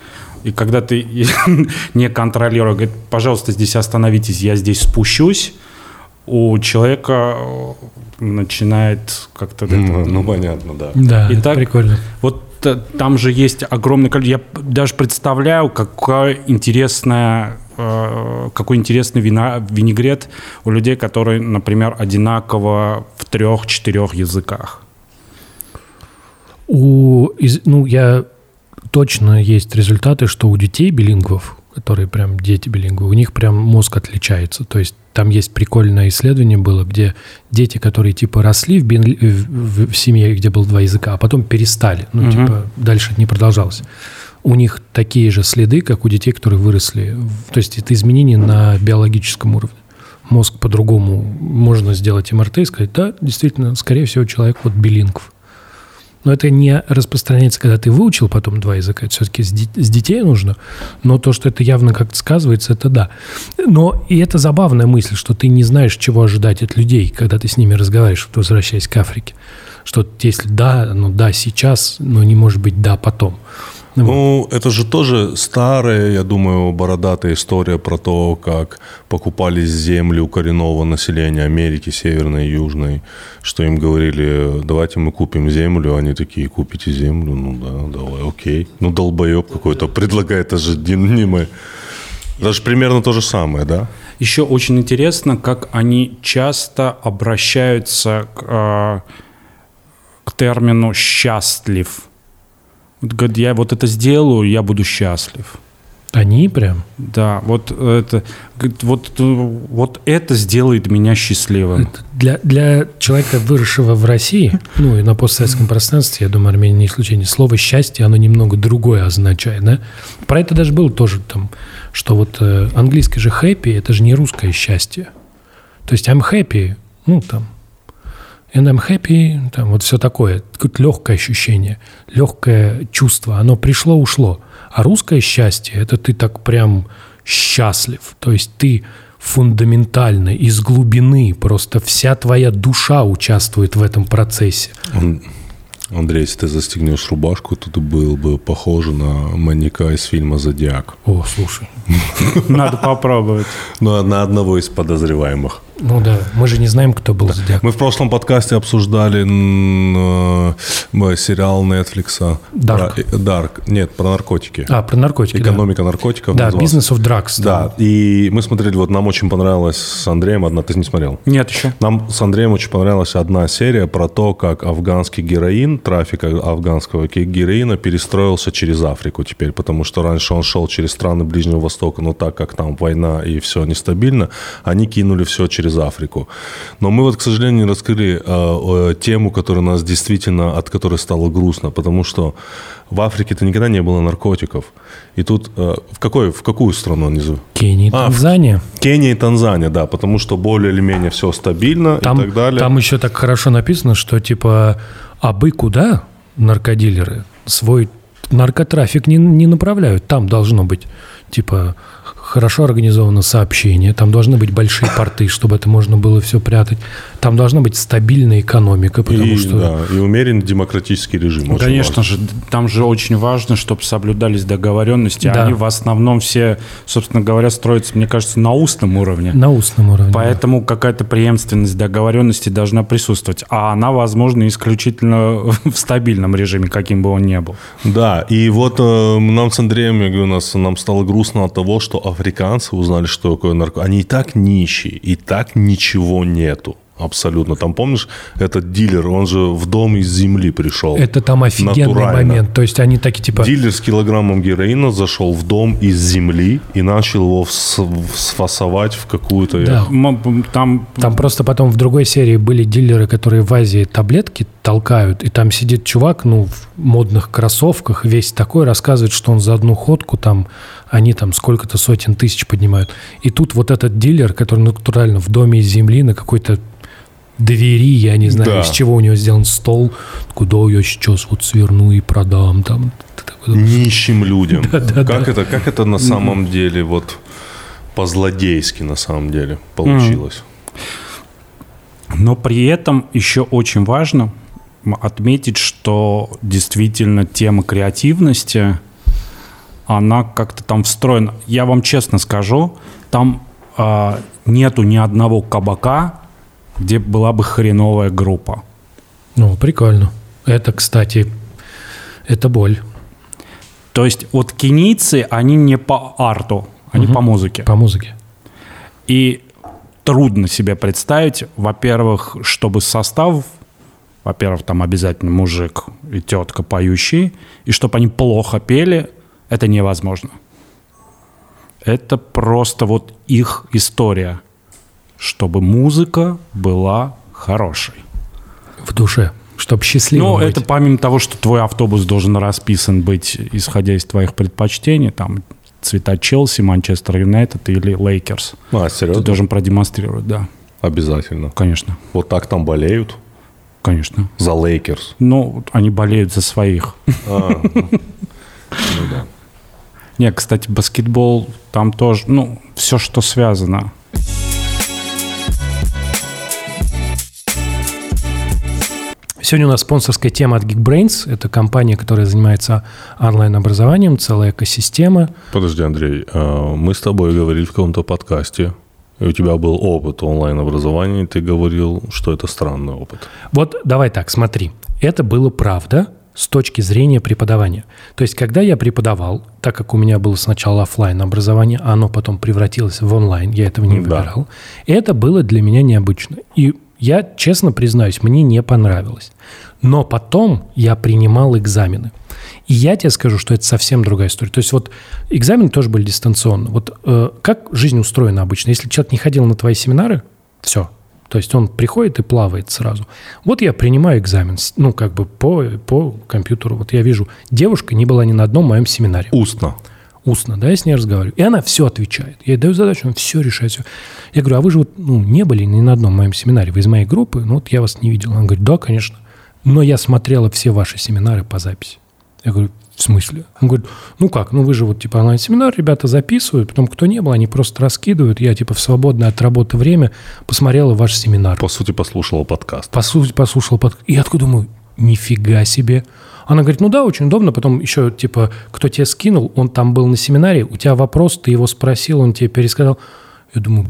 И когда ты <laughs> не контролируешь, говорит, пожалуйста, здесь остановитесь, я здесь спущусь, у человека начинает как-то... Ну, ну, понятно, да. Да, Итак, прикольно. Вот там же есть огромное количество... Я даже представляю, какая интересная Э, какой интересный вина, винегрет у людей, которые, например, одинаково в трех-четырех языках. У, из, ну, я точно есть результаты, что у детей билингвов, которые прям дети билингвы, у них прям мозг отличается. То есть там есть прикольное исследование было, где дети, которые типа росли в, бин, в, в семье, где было два языка, а потом перестали, ну угу. типа дальше не продолжалось у них такие же следы, как у детей, которые выросли. То есть это изменения на биологическом уровне. Мозг по-другому можно сделать МРТ и сказать, да, действительно, скорее всего, человек вот билингв. Но это не распространяется, когда ты выучил потом два языка. Это все-таки с, детей нужно. Но то, что это явно как-то сказывается, это да. Но и это забавная мысль, что ты не знаешь, чего ожидать от людей, когда ты с ними разговариваешь, возвращаясь к Африке. Что если да, ну да, сейчас, но не может быть да, потом. Ну, это же тоже старая, я думаю, бородатая история про то, как покупались земли у коренного населения Америки, Северной и Южной, что им говорили, давайте мы купим землю, они такие, купите землю, ну да, давай, окей. Ну, долбоеб какой-то предлагает ожидаемый. Даже примерно то же самое, да? Еще очень интересно, как они часто обращаются к, э, к термину «счастлив». Вот, говорит, я вот это сделаю, я буду счастлив. Они прям? Да, вот это, вот, вот это сделает меня счастливым. Это для, для человека, выросшего в России, ну и на постсоветском пространстве, я думаю, Армения не исключение, слово «счастье», оно немного другое означает, да? Про это даже было тоже там, что вот э, английское же «happy» — это же не русское счастье. То есть «I'm happy», ну там, and I'm happy, там вот все такое, какое-то легкое ощущение, легкое чувство, оно пришло, ушло. А русское счастье – это ты так прям счастлив, то есть ты фундаментально, из глубины, просто вся твоя душа участвует в этом процессе. Андрей, если ты застегнешь рубашку, то ты был бы похож на маньяка из фильма «Зодиак». О, слушай. Надо попробовать. <laughs> Ну, на одного из подозреваемых. Ну да, мы же не знаем, кто был Зодиак. Мы в прошлом подкасте обсуждали э, сериал Netflix. Dark. Про- э, Dark. Нет, про наркотики. А, про наркотики, да. Экономика наркотиков. Да, назывался. Business of Drugs. Да, и мы смотрели, вот нам очень понравилось с Андреем одна, ты не смотрел? Нет еще. Нам с Андреем очень понравилась одна серия про то, как афганский героин, трафик афганского ге- героина перестроился через Африку теперь, потому что раньше он шел через страны Ближнего Востока, но так как там война и все нестабильно, они кинули все через Африку. Но мы вот, к сожалению, не раскрыли э, тему, которая нас действительно, от которой стало грустно, потому что в Африке-то никогда не было наркотиков. И тут э, в, какой, в какую страну они зовут? Кения, А, в- Танзания. Кения и Танзания, да, потому что более или менее все стабильно Там, и так далее. там еще так хорошо написано, что типа, а бы куда наркодилеры свой наркотрафик не, не направляют. Там должно быть типа хорошо организовано сообщение, там должны быть большие порты, чтобы это можно было все прятать. Там должна быть стабильная экономика, потому и, что... да, и умеренный демократический режим. Ну, очень Конечно важно. же, там же очень важно, чтобы соблюдались договоренности. Да. Они в основном все, собственно говоря, строятся, мне кажется, на устном уровне. На устном уровне. Поэтому какая-то преемственность договоренности должна присутствовать. А она, возможно, исключительно <laughs> в стабильном режиме, каким бы он ни был. Да, и вот э, нам с Андреем, я говорю, нас, нам стало грустно от того, что африканцы узнали, что такое нарко. Они и так нищие, и так ничего нету. Абсолютно. Там, помнишь, этот дилер, он же в дом из земли пришел. Это там офигенный Натурально. момент. То есть они такие типа... Дилер с килограммом героина зашел в дом из земли и начал его сфасовать в какую-то... Да. Там, Там просто потом в другой серии были дилеры, которые в Азии таблетки толкают, и там сидит чувак, ну, в модных кроссовках, весь такой, рассказывает, что он за одну ходку там, они там сколько-то сотен тысяч поднимают. И тут вот этот дилер, который натурально в доме из земли на какой-то двери, я не знаю, Да. из чего у него сделан стол, куда я сейчас вот сверну и продам там. Нищим людям. <laughs> Да-да-да. как, это, как это на самом деле, вот по-злодейски на самом деле получилось? Но при этом еще очень важно отметить, что действительно тема креативности, она как-то там встроена. Я вам честно скажу, там а, нету ни одного кабака, где была бы хреновая группа. Ну, прикольно. Это, кстати, это боль То есть вот кенийцы, они не по арту, они по музыке. по музыке. И трудно себе представить, во-первых, чтобы состав, во-первых, там обязательно мужик и тетка поющие, и чтобы они плохо пели, это невозможно. Это просто вот их история, чтобы музыка была хорошей. В душе, чтобы счастливым Ну, быть. это помимо того, что твой автобус должен расписан быть, исходя из твоих предпочтений, там цвета Челси, Манчестер Юнайтед или Лейкерс. А, Ты серьезно? должен продемонстрировать, да, Обязательно. конечно. Вот так там болеют Конечно. за Лейкерс. Ну, они болеют за своих. А, Не, кстати, баскетбол там тоже, ну, все, что связано. Сегодня у нас спонсорская тема от Geekbrains. Это компания, которая занимается онлайн-образованием, целая экосистема. Подожди, Андрей, а, мы с тобой говорили в каком-то подкасте, и у тебя был опыт онлайн-образования, и ты говорил, что это странный опыт. Вот давай так, смотри. Это было правда с точки зрения преподавания. То есть, когда я преподавал, так как у меня было сначала офлайн образование, а оно потом превратилось в онлайн, я этого не Да. выбирал, это было для меня необычно. И я, честно признаюсь, мне не понравилось. Но потом я принимал экзамены. И я тебе скажу, что это совсем другая история. То есть вот экзамены тоже были дистанционно. Вот э, как жизнь устроена обычно? Если человек не ходил на твои семинары, все. То есть он приходит и плавает сразу. Вот я принимаю экзамен, ну, как бы по, по компьютеру. Вот я вижу, девушка не была ни на одном моем семинаре. Устно. Устно, да, я с ней разговариваю. И она все отвечает. Я ей даю задачу, она все решает. Все. Я говорю, а вы же вот, ну, не были ни на одном моем семинаре, вы из моей группы, ну вот я вас не видел. Она говорит, да, конечно. Но я смотрела все ваши семинары по записи. Я говорю, в смысле? Он говорит, ну как, ну вы же вот типа онлайн-семинар, ребята записывают, потом кто не был, они просто раскидывают. Я типа в свободное от работы время посмотрела ваш семинар. По сути, послушала подкаст. По сути, послушал под... И я такой думаю, нифига себе. Она говорит, ну да, очень удобно. Потом еще, типа, кто тебе скинул, он там был на семинаре, у тебя вопрос, ты его спросил, он тебе пересказал. Я думаю,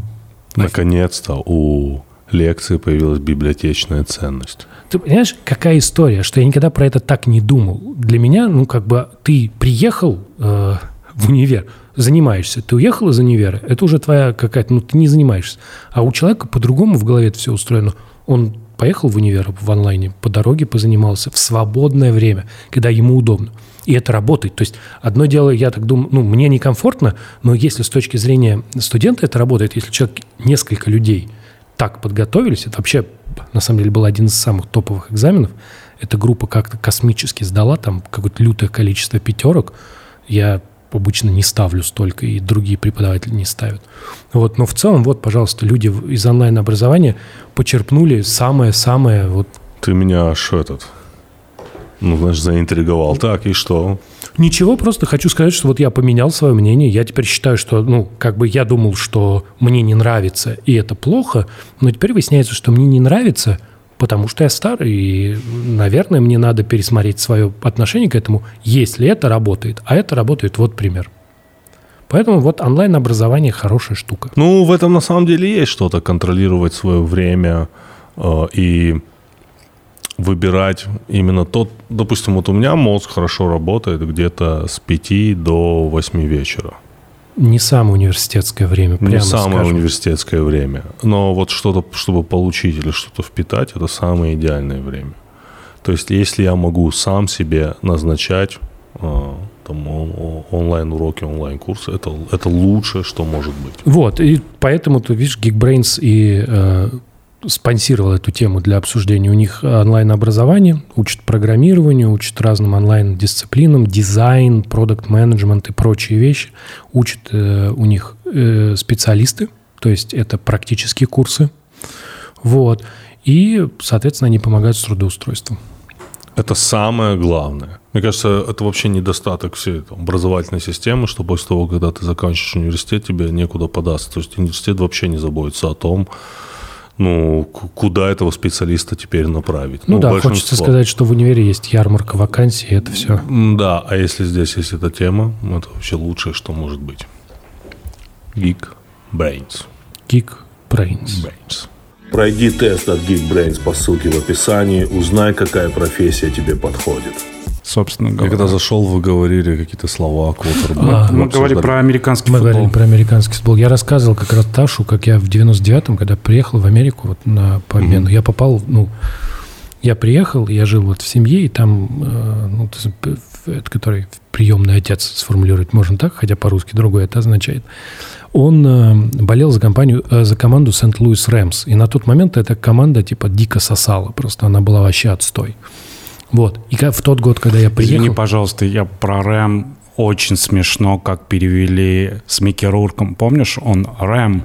Наконец-то у лекции появилась библиотечная ценность. Ты понимаешь, какая история, что я никогда про это так не думал. Для меня, ну, как бы, ты приехал э, в универ, занимаешься, ты уехал из универа, это уже твоя какая-то, ну, ты не занимаешься. А у человека по-другому в голове это все устроено. Он поехал в универ в онлайне, по дороге позанимался в свободное время, когда ему удобно. И это работает. То есть одно дело, я так думаю, ну, мне некомфортно, но если с точки зрения студента это работает, если человек, несколько людей так подготовились, это вообще, на самом деле, был один из самых топовых экзаменов, эта группа как-то космически сдала, там какое-то лютое количество пятерок, я обычно не ставлю столько, и другие преподаватели не ставят. Вот, но в целом, вот, пожалуйста, люди из онлайн-образования почерпнули самое-самое вот Ты меня аж этот, ну, знаешь, заинтриговал. Так, и что? Ничего, просто хочу сказать, что вот я поменял свое мнение. Я теперь считаю, что, ну, как бы я думал, что мне не нравится, и это плохо, но теперь выясняется, что мне не нравится, потому что я старый, и, наверное, мне надо пересмотреть свое отношение к этому, если это работает. А это работает, вот пример. Поэтому вот онлайн-образование хорошая штука. Ну, в этом на самом деле есть что-то, контролировать свое время э, и выбирать именно тот, допустим, вот у меня мозг хорошо работает где-то с 5 до 8 вечера. Не самое университетское время, прямо Не самое скажем. университетское время. Но вот что-то, чтобы получить или что-то впитать, это самое идеальное время. То есть, если я могу сам себе назначать э, там, онлайн-уроки, онлайн-курсы, это, это лучшее, что может быть. Вот, и поэтому, ты видишь, Geekbrains и э, спонсировал эту тему для обсуждения. У них онлайн-образование, учат программированию, учат разным онлайн-дисциплинам, дизайн, продукт-менеджмент и прочие вещи. Учат э, у них э, специалисты, то есть это практические курсы. Вот. И, соответственно, они помогают с трудоустройством. Это самое главное. Мне кажется, это вообще недостаток всей образовательной системы, что после того, когда ты заканчиваешь университет, тебе некуда податься. То есть университет вообще не заботится о том, ну, куда этого специалиста теперь направить. Ну, да, большинство. хочется сказать, что в универе есть ярмарка вакансий, и это все. Да, а если здесь есть эта тема, это вообще лучшее, что может быть. Geek Brains. Geekbrains. Brains. Пройди тест от Geekbrains по ссылке в описании, узнай, какая профессия тебе подходит. Собственно Я говоря. когда зашел, вы говорили какие-то слова, квотербек. А, Мы говорили про американский Мы футбол. говорили про американский футбол. Я рассказывал как раз Ташу, как я в 99-м, когда приехал в Америку вот на по обмену, я попал, ну, я приехал, я жил вот в семье, и там, э, ну, в- это который приемный отец сформулировать можно так, хотя по-русски другое это означает. Он э, болел за компанию, э, за команду Сент-Луис Рэмс. И на тот момент эта команда типа дико сосала. Просто она была вообще отстой. Вот. И в тот год, когда я приехал... Извини, пожалуйста, я про Рэм очень смешно, как перевели с Микки Рурком. Помнишь, он Рэм,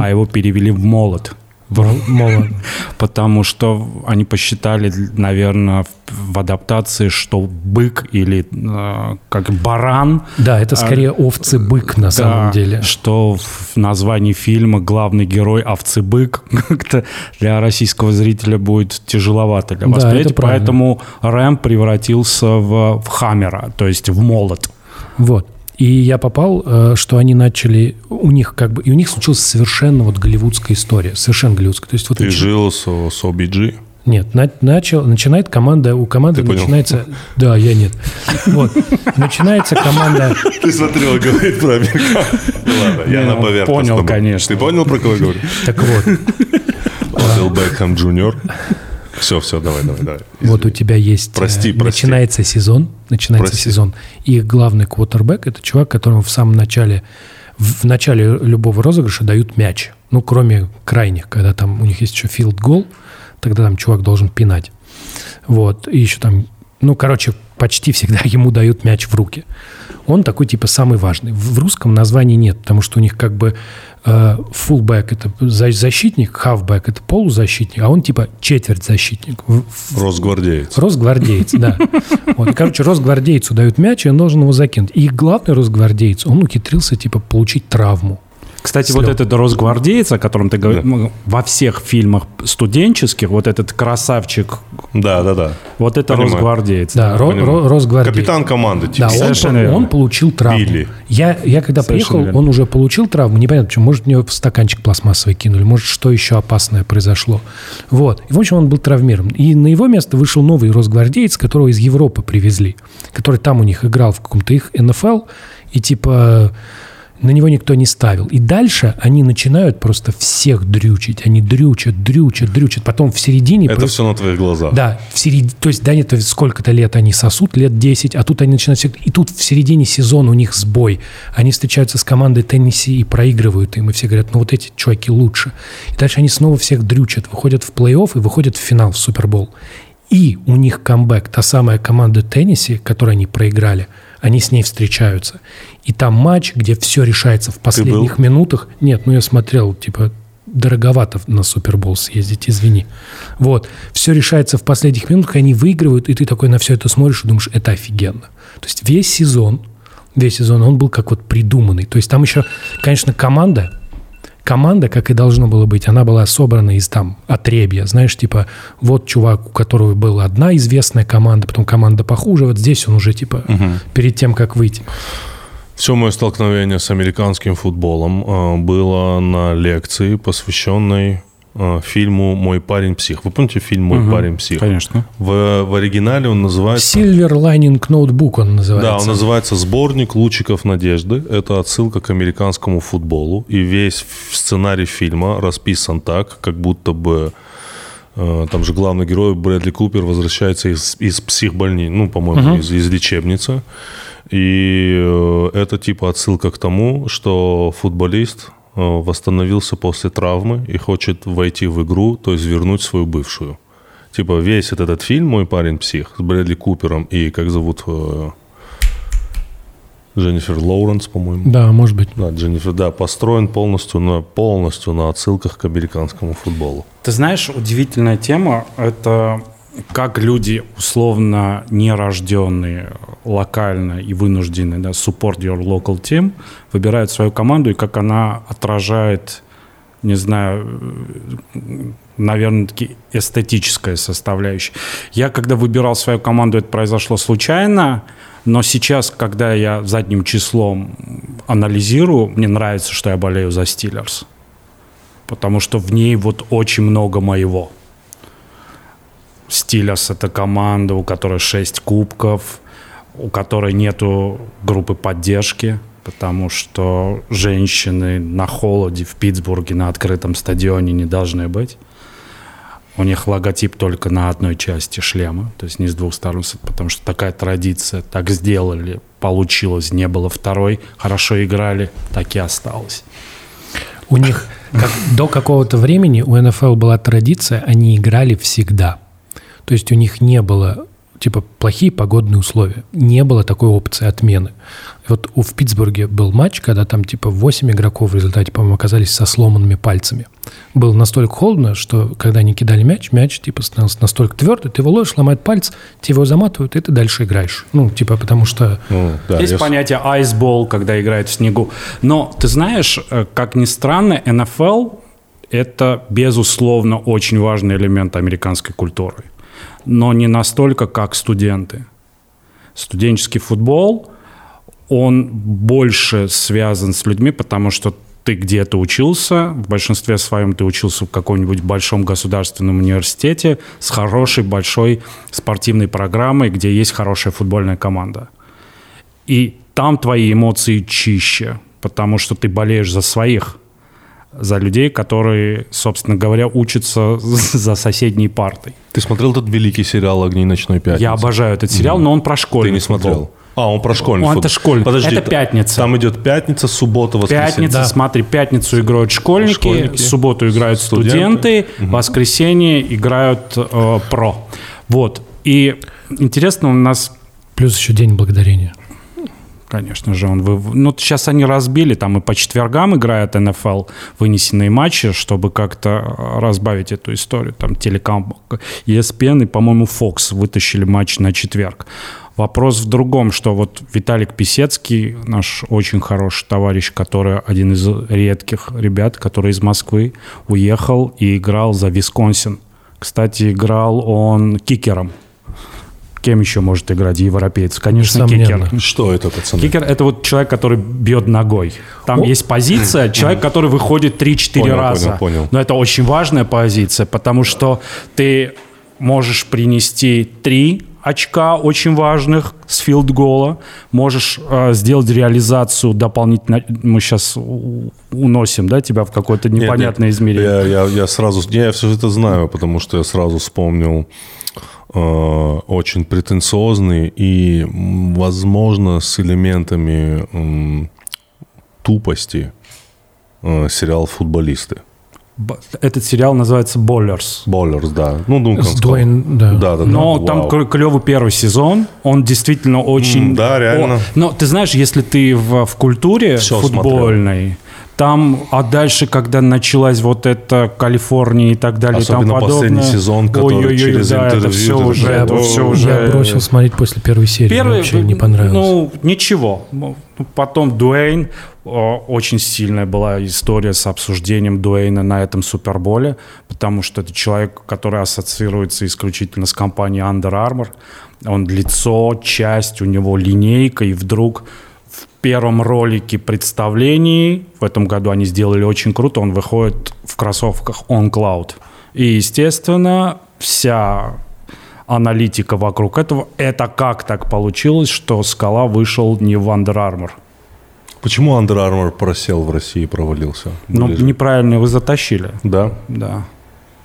а его перевели в молот. <laughs> Потому что они посчитали, наверное, в, адаптации, что бык или э, как баран. Да, это скорее овцы-бык на самом да, деле. Что в названии фильма главный герой овцы-бык <laughs> как-то для российского зрителя будет тяжеловато для Да, восприятия. правильно. поэтому Рэм превратился в, в Хаммера, то есть в молот. Вот. И я попал, э, что они начали, у них как бы, и у них случилась совершенно вот голливудская история, совершенно голливудская. То есть вот Ты нач- жил с, с OBG? нет, на- начал, начинает команда, у команды Ты понял? начинается, да, я нет, вот, начинается команда, <laughs> Ты смотрел, говорит про Америка. Ладно, я на он поверхностном. понял, конечно. Ты понял, про кого я говорю? так вот, Одел Бекхэм Джуниор. Все, все, давай, давай, давай. вот у тебя есть, э, Прости, прости. начинается сезон, начинается Прости. сезон, и их главный квотербек это чувак, которому в самом начале, в начале любого розыгрыша дают мяч, ну, кроме крайних, когда там у них есть еще goal, тогда там чувак должен пинать. Вот, и еще там, ну, короче, почти всегда <laughs> ему дают мяч в руки. Он такой, типа, самый важный. В русском названия нет, потому что у них как бы э, fullback – это за- защитник, halfback – это полузащитник, а он, типа, четверть защитник. Росгвардеец. Росгвардеец, да. <laughs> Вот, и, короче, Росгвардейцу дают мяч, и он должен его закинуть. И главный Росгвардеец, он ухитрился, типа, получить травму. Кстати, С вот этот росгвардеец, о котором ты говоришь, во всех фильмах студенческих, вот этот красавчик, Да, да, да. вот это Понимаю. росгвардеец. Да, Ро-. Ро- Росгвардей. Капитан команды. типа. Да, он, Совершенно по- верно. он получил травму. Билли. Я, я когда Совершенно приехал, верно. он уже получил травму. Непонятно, почему. Может, у него в стаканчик пластмассовый кинули, может, что еще опасное произошло. Вот. И, в общем, он был травмирован. И на его место вышел новый росгвардеец, которого из Европы привезли, который там у них играл в каком-то их НФЛ, и типа на него никто не ставил. И дальше они начинают просто всех дрючить. Они дрючат, дрючат, дрючат. Потом в середине... Это про- все на твоих глазах. да, в середине, то есть, да, нет, сколько-то лет они сосут, лет 10, а тут они начинают... И тут в середине сезона у них сбой. Они встречаются с командой Теннесси и проигрывают им, и все говорят, ну вот эти чуваки лучше. И дальше они снова всех дрючат, выходят в плей-офф и выходят в финал, в Супербол. И у них камбэк, та самая команда Теннесси, которую они проиграли, они с ней встречаются. И там матч, где все решается в последних минутах. Нет, ну я смотрел, типа, дороговато на Супербол съездить, извини. Вот. Все решается в последних минутах, они выигрывают, и ты такой на все это смотришь и думаешь, это офигенно. То есть весь сезон, весь сезон он был как вот придуманный. То есть там еще, конечно, команда, команда, как и должно было быть, она была собрана из там отребья. Знаешь, типа, вот чувак, у которого была одна известная команда, потом команда похуже, вот здесь он уже, типа, перед тем, как выйти. Все мое столкновение с американским футболом э, было на лекции, посвященной фильму «Мой парень псих». Вы помните фильм «Мой Мгм. парень псих»? Конечно. В, в оригинале он называется... Silver Lining Notebook он называется. Да, он называется «Сборник лучиков надежды». Это отсылка к американскому футболу. И весь сценарий фильма расписан так, как будто бы э, там же главный герой Брэдли Купер возвращается из, из психбольницы, ну, по-моему, из, из лечебницы. И э, это типа отсылка к тому, что футболист э, восстановился после травмы и хочет войти в игру, то есть вернуть свою бывшую. Типа весь этот, этот фильм «Мой парень псих» с Брэдли Купером и, как зовут, э, Дженнифер Лоуренс, по-моему. Да, может быть. Да, Дженнифер, да, построен полностью на, полностью на отсылках к американскому футболу. Ты знаешь, удивительная тема – это как люди, условно нерожденные, локально и вынужденные, да, support your local team, выбирают свою команду и как она отражает, не знаю, наверное, таки эстетическая составляющая. Я, когда выбирал свою команду, это произошло случайно, но сейчас, когда я задним числом анализирую, мне нравится, что я болею за Стиллерс. Потому что в ней вот очень много моего. Стиллерс – это команда, у которой 6 кубков, у которой нету группы поддержки, потому что женщины на холоде в Питтсбурге на открытом стадионе не должны быть. У них логотип только на одной части шлема, то есть не с двух сторон, потому что такая традиция, так сделали, получилось, не было второй, хорошо играли, так и осталось. У них как- до какого-то времени у НФЛ была традиция, они играли всегда. То есть у них не было, типа, плохие погодные условия. Не было такой опции отмены. Вот у, в Питтсбурге был матч, когда там, типа, 8 игроков в результате, по-моему, оказались со сломанными пальцами. Было настолько холодно, что когда они кидали мяч, мяч, типа, становился настолько твердый, ты его ловишь, ломает палец, тебе его заматывают, и ты дальше играешь. Ну, типа, потому что... Ну, да, Есть я понятие айсбол, когда играют в снегу. Но ты знаешь, э, как ни странно, НФЛ – это, безусловно, очень важный элемент американской культуры. Но не настолько, как студенты. Студенческий футбол, он больше связан с людьми, потому что ты где-то учился, в большинстве своем ты учился в каком-нибудь большом государственном университете с хорошей большой спортивной программой, где есть хорошая футбольная команда. И там твои эмоции чище, потому что ты болеешь за своих, за людей, которые, собственно говоря, учатся <laughs> за соседней партой. Ты смотрел этот великий сериал «Огни ночной пятницы»? Я обожаю этот сериал, но он про школьный Ты не футбол. смотрел? А, он про школьный Он- футбол. это школьный. Подожди, Это пятница. Там идет пятница, суббота, воскресенье. Пятница, смотри, пятницу играют школьники, Школьники. в субботу играют Студенты. студенты, в воскресенье играют э, про. Вот. И интересно, у нас Плюс еще День Благодарения. Конечно же, он... вы- Ну, сейчас они разбили, там и по четвергам играет НФЛ вынесенные матчи, чтобы как-то э, разбавить эту историю. Там телеком ESPN и, по-моему, Fox вытащили матч на четверг. Вопрос в другом, что вот Виталик Писецкий, наш очень хороший товарищ, который один из редких ребят, который из Москвы, уехал и играл за Висконсин. Кстати, играл он кикером. Кем еще может играть европеец? Конечно, Несомненно. кикер. Что это, пацаны? Кикер – это вот человек, который бьет ногой. Там О. есть позиция, человек, который выходит 3-4 Понял, раза. понял, понял. Но это очень важная позиция, потому что ты можешь принести 3 очка очень важных с филд-гола, можешь э, сделать реализацию дополнительно. Мы сейчас уносим да, тебя в какое-то Нет, непонятное нет, измерение. Я, я, я сразу, я все это знаю, потому что я сразу вспомнил очень претенциозный и, возможно, с элементами тупости э, сериал «Футболисты». Этот сериал называется «Боллерс». Боллерс, да. Ну, Дункан С. Дуэйн, да. Да, да, да. Но там Вау. клевый первый сезон, он действительно очень... М, да, реально. О, но ты знаешь, если ты в, в культуре Всё футбольной, там, а дальше, когда началась вот эта Калифорния и так далее, Особенно тому подобное, последний сезон, который ой-ой-ой, через да, это интервью все ты уже, такой, это «О, все уже... Я бросил смотреть после первой серии. мне Первый, вообще не понравилось. Ну, ничего. Ну, Потом Дуэйн. Очень сильная была история с обсуждением Дуэйна на этом Суперболе, потому что это человек, который ассоциируется исключительно с компанией Under Armour. Он лицо, часть, у него линейка, и вдруг первом ролике представлений, в этом году они сделали очень круто, он выходит в кроссовках On Cloud. И, естественно, вся аналитика вокруг этого. Это как так получилось, что Скала вышел не в Under Armour? Почему Under Armour просел в России и провалился? Ну, неправильно его затащили. Да? Да.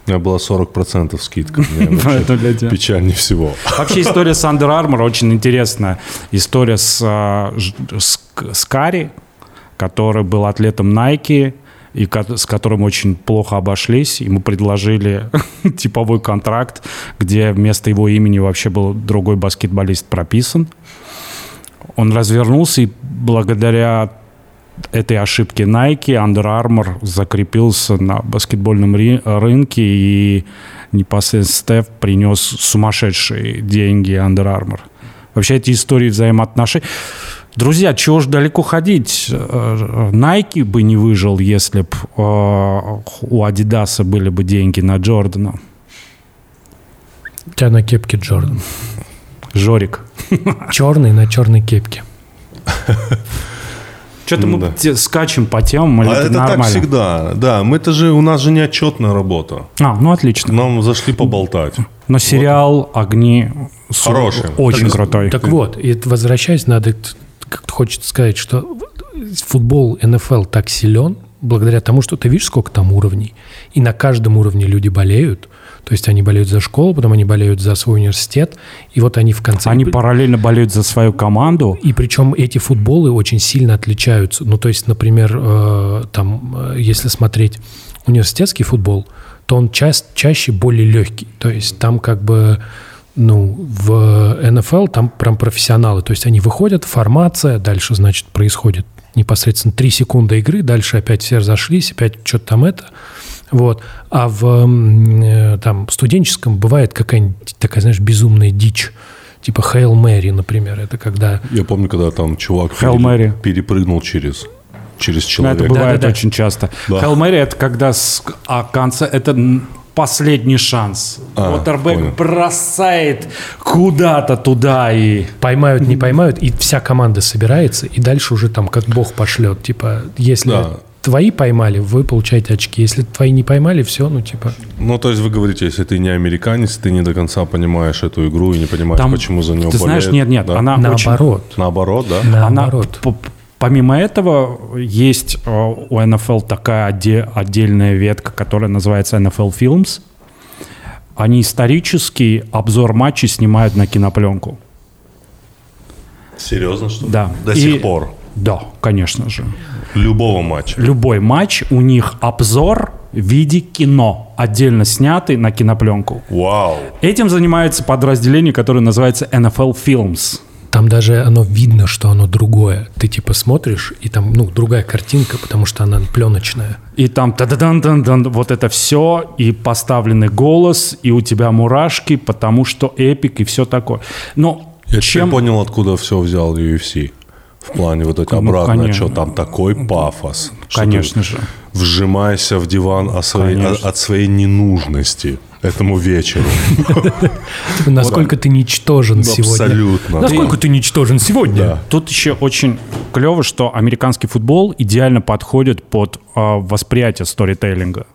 У меня была 40% скидка. Мне <laughs> вообще Поэтому для тебя. Печальнее всего. Вообще история с Under Armour очень интересная. История с, а, с, с Кари, который был атлетом Nike, и с которым очень плохо обошлись. Ему предложили <laughs> типовой контракт, где вместо его имени вообще был другой баскетболист прописан. Он развернулся и благодаря этой ошибке Nike Under Armour закрепился на баскетбольном ри- рынке и непосредственно Стеф принес сумасшедшие деньги Under Armour. Вообще эти истории взаимоотношений... Друзья, чего ж далеко ходить? Э, Nike бы не выжил, если бы у Адидаса были бы деньги на Джордана. У тебя на кепке Джордан. Жорик. Черный на черной кепке. <laughs> Что-то Ну мы да. скачем по темам, или А это это так нормально? всегда. Да, мы это же, у нас же не отчетная работа. А, ну отлично. Нам зашли поболтать. Но сериал «Огни» су- Хороший. очень Так- крутой. Так вот, и возвращаясь, надо как-то хочется сказать, что футбол НФЛ так силен благодаря тому, что ты видишь, сколько там уровней. И на каждом уровне люди болеют. То есть они болеют за школу, потом они болеют за свой университет. И вот они в конце... Они параллельно болеют за свою команду. И причем эти футболы очень сильно отличаются. Ну, то есть, например, э, там, э, если смотреть университетский футбол, то он ча- чаще более легкий. То есть там как бы, ну, в НФЛ там прям профессионалы. То есть они выходят, формация, дальше, значит, происходит непосредственно 3 секунды игры, дальше опять все разошлись, опять что-то там это. Вот. А в э, там, студенческом бывает какая-нибудь такая, знаешь, безумная дичь. Типа Hail Mary, например. Это когда Я помню, когда там чувак Hail Mary. перепрыгнул через, через Ну, человека. это бывает Да-да-да. очень часто. Да. Hail Mary это когда с а конца это последний шанс. А, Уотербек понял. бросает куда-то туда и поймают, не поймают, и вся команда собирается, и дальше уже там как бог пошлет. Типа, если Да. Твои поймали, вы получаете очки. Если твои не поймали, все, ну типа... Ну, то есть вы говорите, если ты не американец, ты не до конца понимаешь эту игру и не понимаешь, Там, почему за него ты знаешь, болеют, нет, нет, да? она очень- Наоборот. Наоборот, да? Она, Наоборот. п- помимо этого, есть э, у NFL такая отде- отдельная ветка, которая называется NFL Films. Они исторический обзор матчей снимают на кинопленку. Серьезно, что ли? Да. До И- сих пор. Да, конечно же. Любого матча. Любой матч, у них обзор в виде кино, отдельно снятый на кинопленку. Вау. Этим занимается подразделение, которое называется NFL Films. Там даже оно видно, что оно другое. Ты типа смотришь, и там, ну, другая картинка, потому что она пленочная. И там та да дан дан дан вот это все, и поставленный голос, и у тебя мурашки, потому что эпик, и все такое. Но Я Чем- понял, откуда все взял UFC. В плане вот это Ну, обратно, конечно. что там такой пафос. что ты Конечно же. Вжимайся в диван о своей- Конечно. от своей ненужности этому вечеру. <laughs> Насколько ты ничтожен сегодня. Абсолютно. Насколько ты ничтожен сегодня? Тут еще очень клево, что американский футбол идеально подходит под а, восприятие сторителлинга.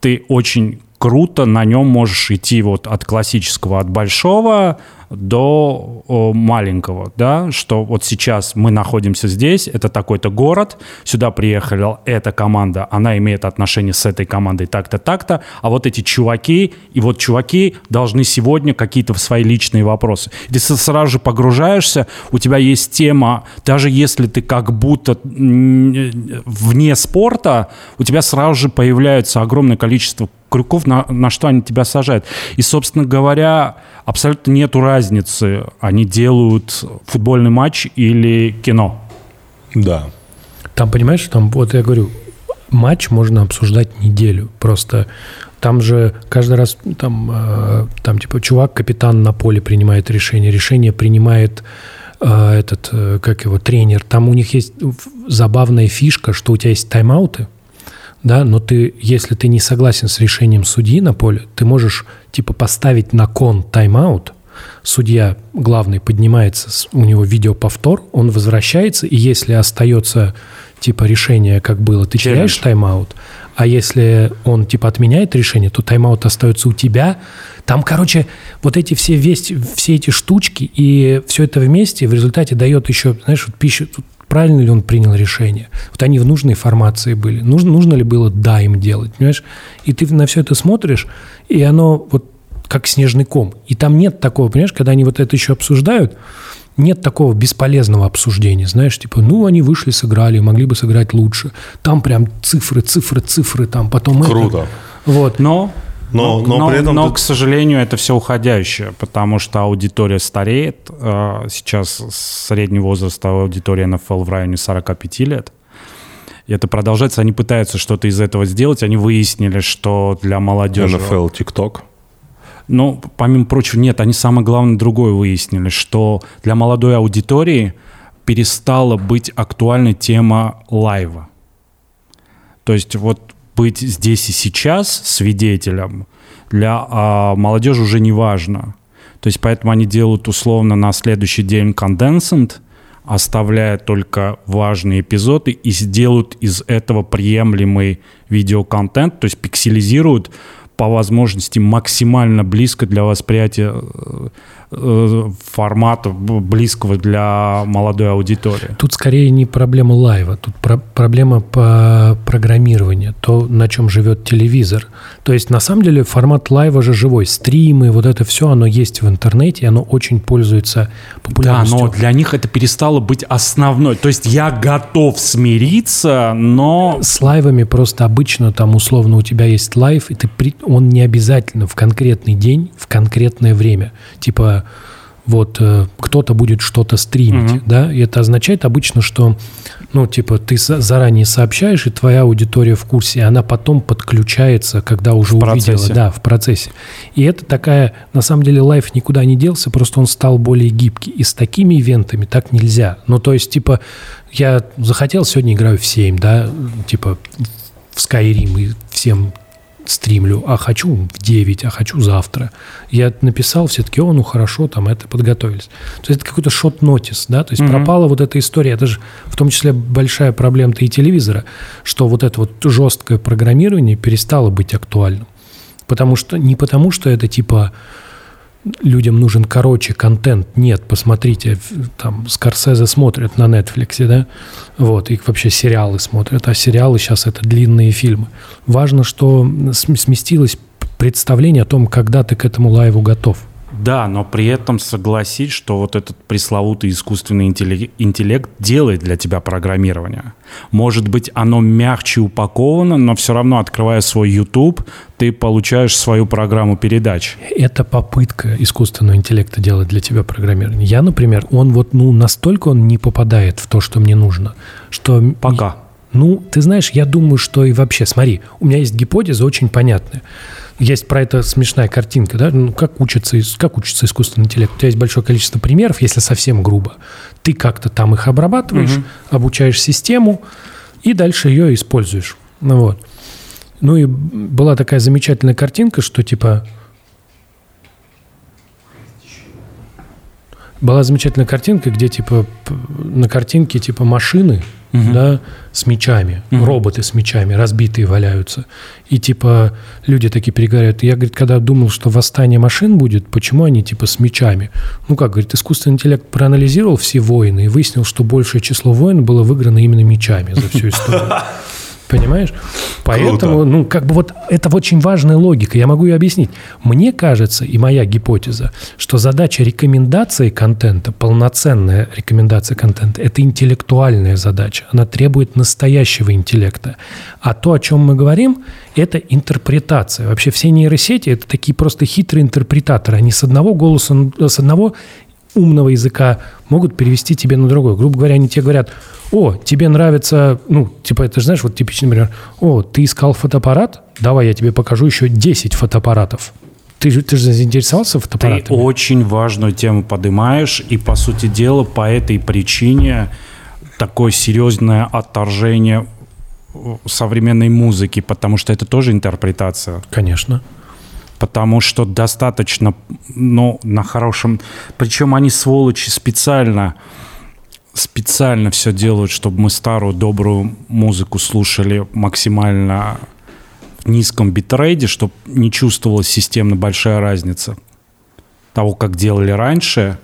Ты очень круто на нем можешь идти вот от классического, от большого до маленького, да, что вот сейчас мы находимся здесь, это такой-то город, сюда приехала эта команда, она имеет отношение с этой командой так-то, так-то, а вот эти чуваки, и вот чуваки должны сегодня какие-то свои личные вопросы. Ты сразу же погружаешься, у тебя есть тема, даже если ты как будто вне спорта, у тебя сразу же появляется огромное количество крюков, на, на что они тебя сажают. И, собственно говоря, абсолютно нету разницы, они делают футбольный матч или кино. Да. Там, понимаешь, там, вот я говорю, матч можно обсуждать неделю. Просто там же каждый раз, там, э, там типа, чувак, капитан на поле принимает решение. Решение принимает э, этот, э, как его, тренер. Там у них есть забавная фишка, что у тебя есть тайм-ауты, да, но ты, если ты не согласен с решением судьи на поле, ты можешь, типа, поставить на кон тайм-аут, судья главный поднимается, у него видеоповтор, он возвращается, и если остается, типа, решение, как было, ты Челлендж. теряешь тайм-аут, а если он, типа, отменяет решение, то тайм-аут остается у тебя. Там, короче, вот эти все, вести, все эти штучки и все это вместе в результате дает еще, знаешь, вот пищу, правильно ли он принял решение. Вот они в нужной формации были. Нужно, нужно ли было да им делать, понимаешь? И ты на все это смотришь, и оно вот как снежный ком. И там нет такого, понимаешь, когда они вот это еще обсуждают, нет такого бесполезного обсуждения, знаешь, типа, ну, они вышли, сыграли, могли бы сыграть лучше. Там прям цифры, цифры, цифры, там потом это. Круто. Вот. Но, Но- но при этом но, ты- к сожалению, это все уходящее, потому что аудитория стареет. Э, Сейчас средний возраст аудитории НФЛ в районе 45 лет. И это продолжается. Они пытаются что-то из этого сделать. Они выяснили, что для молодежи... НФЛ, ТикТок. Ну, помимо прочего, нет, они самое главное другое выяснили, что для молодой аудитории перестала быть актуальной тема лайва. То есть вот быть здесь и сейчас свидетелем для а, молодежи уже не важно. То есть поэтому они делают условно на следующий день конденсент, оставляя только важные эпизоды и сделают из этого приемлемый видеоконтент, то есть пикселизируют по возможности максимально близко для восприятия э, формата б- близкого для молодой аудитории. Тут скорее не проблема лайва, тут про- проблема по программированию, то, на чем живет телевизор. То есть, на самом деле, формат лайва же живой. Стримы, вот это все, оно есть в интернете, и оно очень пользуется Да, популярностью. но для них это перестало быть основной. То есть я готов смириться, но С лайвами просто обычно там условно у тебя есть live, и ты при- он не обязательно в конкретный день, в конкретное время. Типа вот э, кто-то будет что-то стримить, да, и это означает обычно, что, ну, типа, ты заранее сообщаешь, и твоя аудитория в курсе, и она потом подключается, когда уже увидела, процессе. да, в процессе. И это такая, на самом деле, лайф никуда не делся, просто он стал более гибкий. И с такими ивентами так нельзя. Ну, то есть, типа, я захотел, сегодня играю в 7, да, типа, в Skyrim и всем стримлю, а хочу в 9, а хочу завтра. Я написал, все таки о, ну хорошо, там это подготовились. То есть это какой-то шот-нотис, да, то есть пропала вот эта история, это же в том числе большая проблема-то и телевизора, что вот это вот жесткое программирование перестало быть актуальным. Потому что, не потому что это типа людям нужен короче контент. Нет, посмотрите, там Скорсезе смотрят на Netflix, да, вот, и вообще сериалы смотрят, а сериалы сейчас это длинные фильмы. Важно, что см- сместилось представление о том, когда ты к этому лайву готов. Да, но при этом согласись, что вот этот пресловутый искусственный интеллект делает для тебя программирование. Может быть, оно мягче упаковано, но все равно, открывая свой YouTube, ты получаешь свою программу передач. Это попытка искусственного интеллекта делать для тебя программирование. Я, например, он вот, ну, настолько он не попадает в то, что мне нужно, что... Пока. Ну, ты знаешь, я думаю, что и вообще, смотри, у меня есть гипотеза очень понятная. Есть про это смешная картинка, да, ну, как учится, как учится искусственный интеллект. У тебя есть большое количество примеров, если совсем грубо. Ты как-то там их обрабатываешь, обучаешь систему и дальше ее используешь. Ну вот. Ну и была такая замечательная картинка, что типа была замечательная картинка, где типа на картинке типа машины, да, с мечами, роботы с мечами, разбитые валяются. И типа люди такие переговорят. Я, говорит, когда думал, что восстание машин будет, почему они типа с мечами? Ну как, говорит, искусственный интеллект проанализировал все войны и выяснил, что большее число войн было выиграно именно мечами за всю историю. <laughs> Понимаешь? Поэтому, ну, как бы вот это очень важная логика. Я могу ее объяснить. Мне кажется, и моя гипотеза, что задача рекомендации контента, полноценная рекомендация контента, это интеллектуальная задача. Она требует настоящего интеллекта. А то, о чем мы говорим, это интерпретация. Вообще все нейросети – это такие просто хитрые интерпретаторы. Они с одного голоса, с одного умного языка могут перевести тебе на другой. Грубо говоря, они тебе говорят, о, тебе нравится, ну, типа, это же знаешь, вот типичный пример, о, ты искал фотоаппарат? Давай я тебе покажу еще 10 фотоаппаратов. Ты же, ты же заинтересовался Ты фотоаппаратами? очень важную тему поднимаешь, и, по сути дела, по этой причине такое серьезное отторжение э, современной музыки, потому что это тоже интерпретация. Конечно. Потому что достаточно, ну, на хорошем... Причем они, сволочи, специально специально все делают, чтобы мы старую добрую музыку слушали максимально в низком битрейде, чтобы не чувствовалась системно большая разница того, как делали раньше,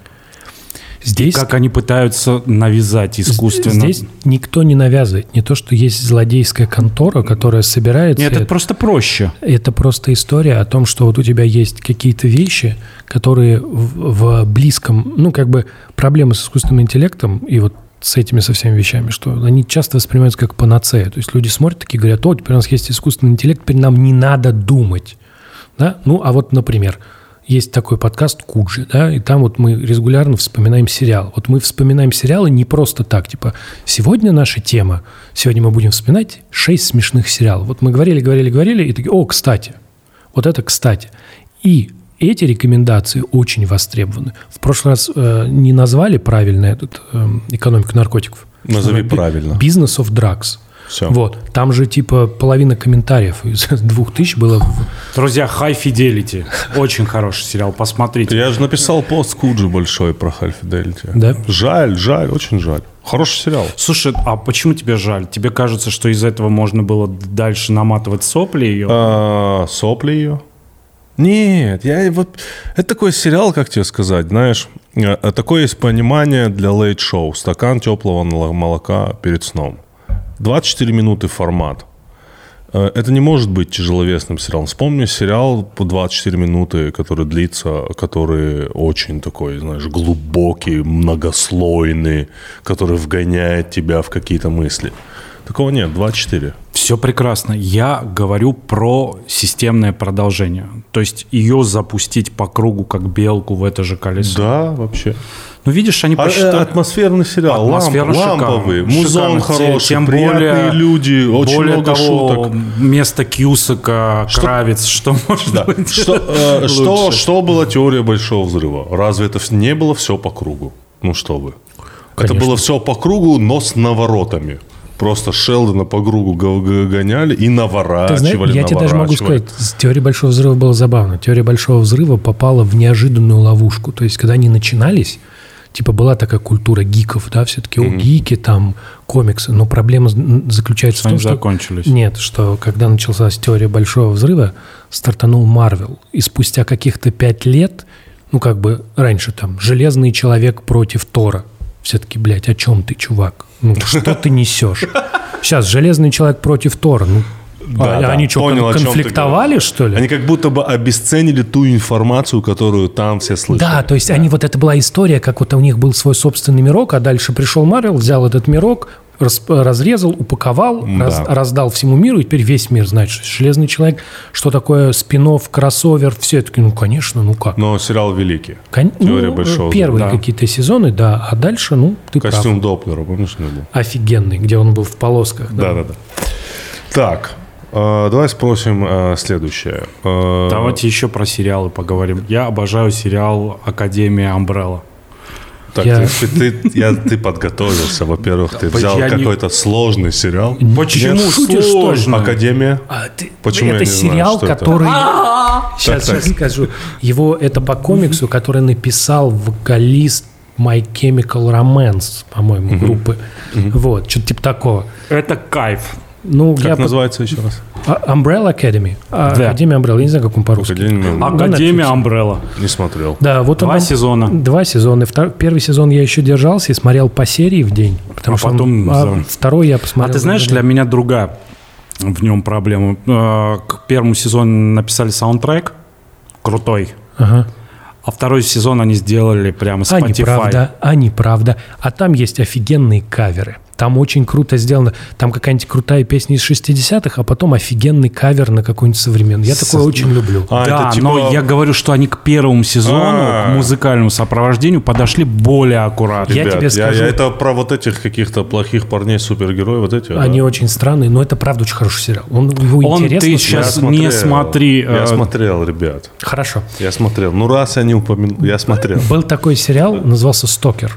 Здесь, как они пытаются навязать искусственно. здесь никто не навязывает. Не то, что есть злодейская контора, которая собирается... Нет, это просто проще. Это просто история о том, что вот у тебя есть какие-то вещи, которые в, в близком, ну, как бы проблемы с искусственным интеллектом и вот с этими со всеми вещами, что они часто воспринимаются как панацея. То есть люди смотрят такие, говорят, о, теперь у нас есть искусственный интеллект, теперь нам не надо думать. Да? Ну, а вот, например, есть такой подкаст Куджи, да, и там вот мы регулярно вспоминаем сериал. Вот мы вспоминаем сериалы не просто так, типа, сегодня наша тема, сегодня мы будем вспоминать шесть смешных сериалов. Вот мы говорили, говорили, говорили, и такие, о, кстати, вот это кстати. И эти рекомендации очень востребованы. В прошлый раз э, не назвали правильно этот э, экономику наркотиков. Назови правильно. Business of drugs. Всё. Вот. Там же типа половина комментариев из <laughs> двух тысяч было Друзья, High Fidelity. Очень хороший сериал, посмотрите. Я же написал пост Куджи большой про High Fidelity. Да? Жаль, жаль, очень жаль. Хороший сериал. Слушай, а почему тебе жаль? Тебе кажется, что из этого можно было дальше наматывать сопли ее? А, сопли ее? Нет, я вот... Это такой сериал, как тебе сказать, знаешь, э, такое есть понимание для лейт-шоу. Стакан теплого молока перед сном. 24 минуты формат. Э, Это не может быть тяжеловесным сериалом. Вспомни сериал по 24 минуты, который длится, который очень такой, знаешь, глубокий, многослойный, который вгоняет тебя в какие-то мысли. Такого нет, 24. Все прекрасно. Я говорю про системное продолжение. То есть ее запустить по кругу, как белку в это же колесо. Да, вообще. Ну, видишь, они А, э, посчитали... атмосферный сериал, ламп- Атмосфера ламповый, музон хороший, Тем более- люди, очень Более много того, шуток. Вместо Кьюсака, Кравец, что может Да. быть Что, э, что, что была теория большого взрыва? Разве это не было все по кругу? Ну что вы. Это Конечно. было все по кругу, но с наворотами. Просто Шелдона по кругу го- го- гоняли и Ты наворачивали, знаешь, я тебе даже могу сказать, с теорией Большого Взрыва было забавно. Теория Большого Взрыва попала в неожиданную ловушку. То есть, когда они начинались, типа была такая культура гиков, да, все-таки, о, гики, там, комиксы. Но проблема заключается Что в том, что... закончились. Нет, что когда началась теория Большого Взрыва, стартанул Марвел. И спустя каких-то пять лет, ну, как бы раньше там, Железный Человек против Тора. Все-таки, блядь, о чем ты, чувак? Ну, что ты несешь? Сейчас Железный Человек против Тора. Ну, Да, а да, они что, понял, конфликтовали, что ли? Они как будто бы обесценили ту информацию, которую там все слышали. Да, то есть они вот это была история, как вот у них был свой собственный мирок, а дальше пришел Марвел, взял этот мирок, рас- разрезал, упаковал, раз- Да. раздал всему миру, и теперь весь мир знает, что Железный человек, что такое спинов, кроссовер, все таки ну, конечно, ну как. Но сериал великий. Кон- Теория ну, большого Первые Да. какие-то сезоны, да, а дальше, ну, ты Костюм прав. Доплера, помнишь, был? Офигенный, где он был в полосках. Да, да, да. Так. Э, давай спросим э, следующее. Э, Давайте еще про сериалы поговорим. Я обожаю сериал «Академия Амбрелла». Так, Я- ты, ты- я- ты подготовился, во-первых, ты взял Я не- какой-то сложный сериал. Почему сложно? Академия. А ты- Почему это я не знаю, сериал, что это? который... Сейчас, Так, так. сейчас скажу. Его это по комиксу, который написал вокалист My Chemical Romance, по-моему, группы. Вот, что-то типа такого. Это кайф. Ну, Как я... называется еще раз? А, Umbrella Academy. А, Да. Академия Umbrella. Я не знаю, как он по-русски. Академия. Академия. Амбрелла. Не смотрел. Да, вот он Два нам- сезона. Два сезона. Втор- Первый сезон я еще держался и смотрел по серии в день. Потому А что он- потом а за- второй я посмотрел. А ты знаешь, для меня другая в нем проблема. Э, К первому сезону написали саундтрек крутой, Ага. а второй сезон они сделали прямо А Spotify. неправда, а неправда. А там есть офигенные каверы. Там очень круто сделано. Там какая-нибудь крутая песня из 60-х, а потом офигенный кавер на какой-нибудь современный. Я такое очень люблю. А, да, это типа- но я говорю, что они к первому сезону, А. к музыкальному сопровождению подошли более аккуратно. Я Ребят, тебе скажу- я это про вот этих каких-то плохих парней, супергероев, вот эти. Они да? очень странные, но это правда очень хороший сериал. Он, его Он, интересно ты. Я сейчас не смотри, Я э, смотрел, ребят. Хорошо. Я смотрел. Ну, раз я не упомянул, я смотрел. Был такой сериал, назывался «Стокер».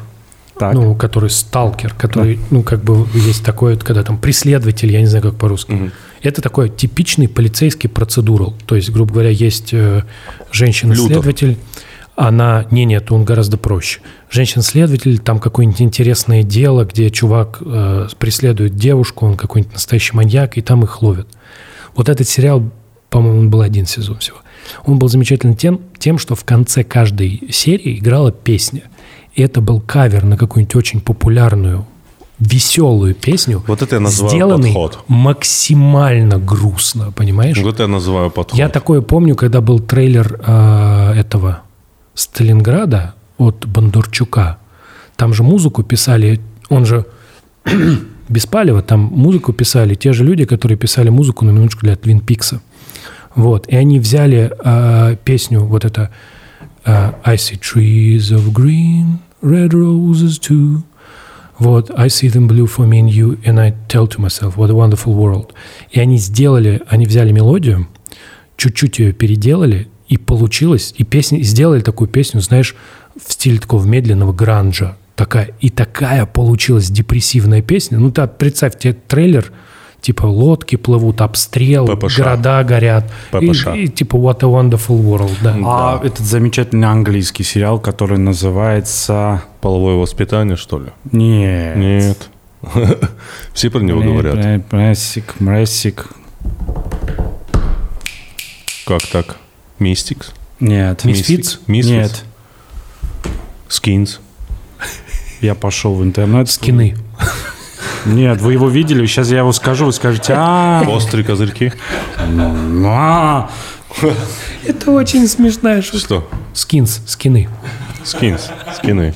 Так. Ну, который сталкер, который, ну, как бы есть такое, когда там преследователь, я не знаю, как по-русски. Это такой типичный полицейский процедурал. То есть, грубо говоря, есть э, женщина-следователь, она... Не, нет, он гораздо проще. Женщина-следователь, там какое-нибудь интересное дело, где чувак э, преследует девушку, он какой-нибудь настоящий маньяк, и там их ловят. Вот этот сериал, по-моему, он был один сезон всего. Он был замечательный тем, тем, что в конце каждой серии играла песня. Это был кавер на какую-нибудь очень популярную, веселую песню, Вот это я называю сделанный подход. максимально грустно, понимаешь? Вот это я называю подход. Я такое помню, когда был трейлер э, этого Сталинграда от Бондарчука. Там же музыку писали, он же <clears throat> без палева, там музыку писали те же люди, которые писали музыку на минуточку для Твин Пикса. Вот. И они взяли э, песню вот это э, I see trees of green, red roses too. Вот, I see them blue for me and you, and I tell to myself, what a wonderful world. И они сделали, они взяли мелодию, чуть-чуть ее переделали, и получилось, и песня, и сделали такую песню, знаешь, в стиле такого медленного гранжа. Такая, и такая получилась депрессивная песня. Ну, так, представь, тебе трейлер, типа лодки плывут, обстрел, ППШ. города горят. И, ППШ. и типа What a Wonderful World, да. А этот замечательный английский сериал, который называется... Половое воспитание, что ли? Нет. Нет. <laughs> Все про него говорят. Мрессик, Мрессик. Как так? Misfits? Нет. Misfits? Нет. Skins? Я пошел в интернет. Скины. <laughs> Нет, вы его видели? Сейчас я его скажу, вы скажете, а, Острые козырьки? а, Это очень смешная шутка. Что? Skins, скины. Скинс. Скины.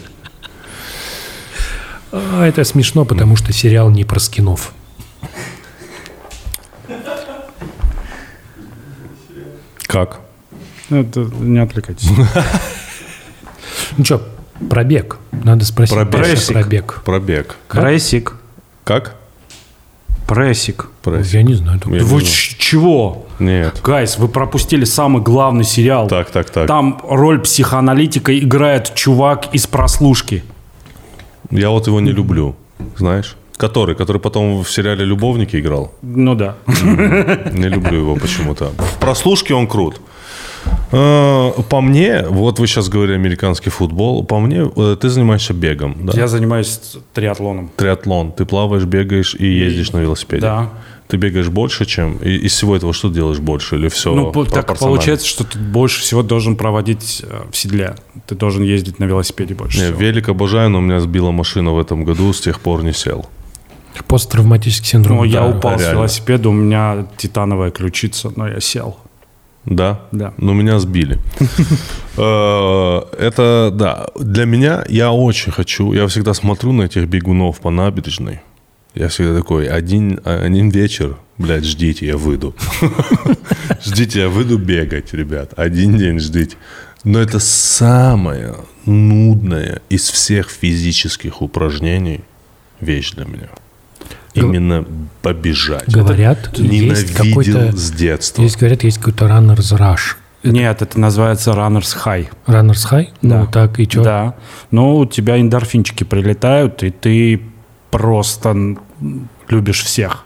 А, это смешно, потому что сериал не про скинов. Как? Это, не отвлекайтесь. Ну что, пробег. Надо спросить. Пробег. Пробег. Пробег. Прессик. Как? Прессик. Пресс. Я не знаю. Я- Вы не чего? Нет. Гайс, вы пропустили самый главный сериал. Так, так, так. Там роль психоаналитика играет чувак из прослушки. Я вот его не люблю. Знаешь? Который? Который потом в сериале «Любовники» играл? Ну да. Не люблю его почему-то. В прослушке он крут. Э, По мне, вот вы сейчас говорили американский футбол, по мне, э, ты занимаешься бегом, да? Я занимаюсь триатлоном. Триатлон. Ты плаваешь, бегаешь и ездишь на велосипеде. Да. Ты бегаешь больше, чем... И из всего этого что делаешь больше? Или все Ну, так получается, что ты больше всего должен проводить э, в седле. Ты должен ездить на велосипеде больше Не, всего. велик обожаю, но у меня сбила машина в этом году, с тех пор не сел. Посттравматический синдром. Ну, я Да. упал с реально. велосипеда, у меня титановая ключица, но я сел. Да? Да. Но меня сбили. <laughs> Э, Это, да, для меня, я очень хочу, я всегда смотрю на этих бегунов по набережной. Я всегда такой, один, один вечер, блядь, ждите, я выйду. <laughs> Ждите, я выйду бегать, ребят. Один день ждите. Но это самое нудное из всех физических упражнений вещь для меня. Именно побежать. Говорят, Это есть ненавидел какой-то... с детства. Есть, говорят, есть какой-то runner's rush. Нет, это называется runners high. Runner's high? Да. Ну, так, и что? Да. Но у тебя эндорфинчики прилетают, и ты просто любишь всех.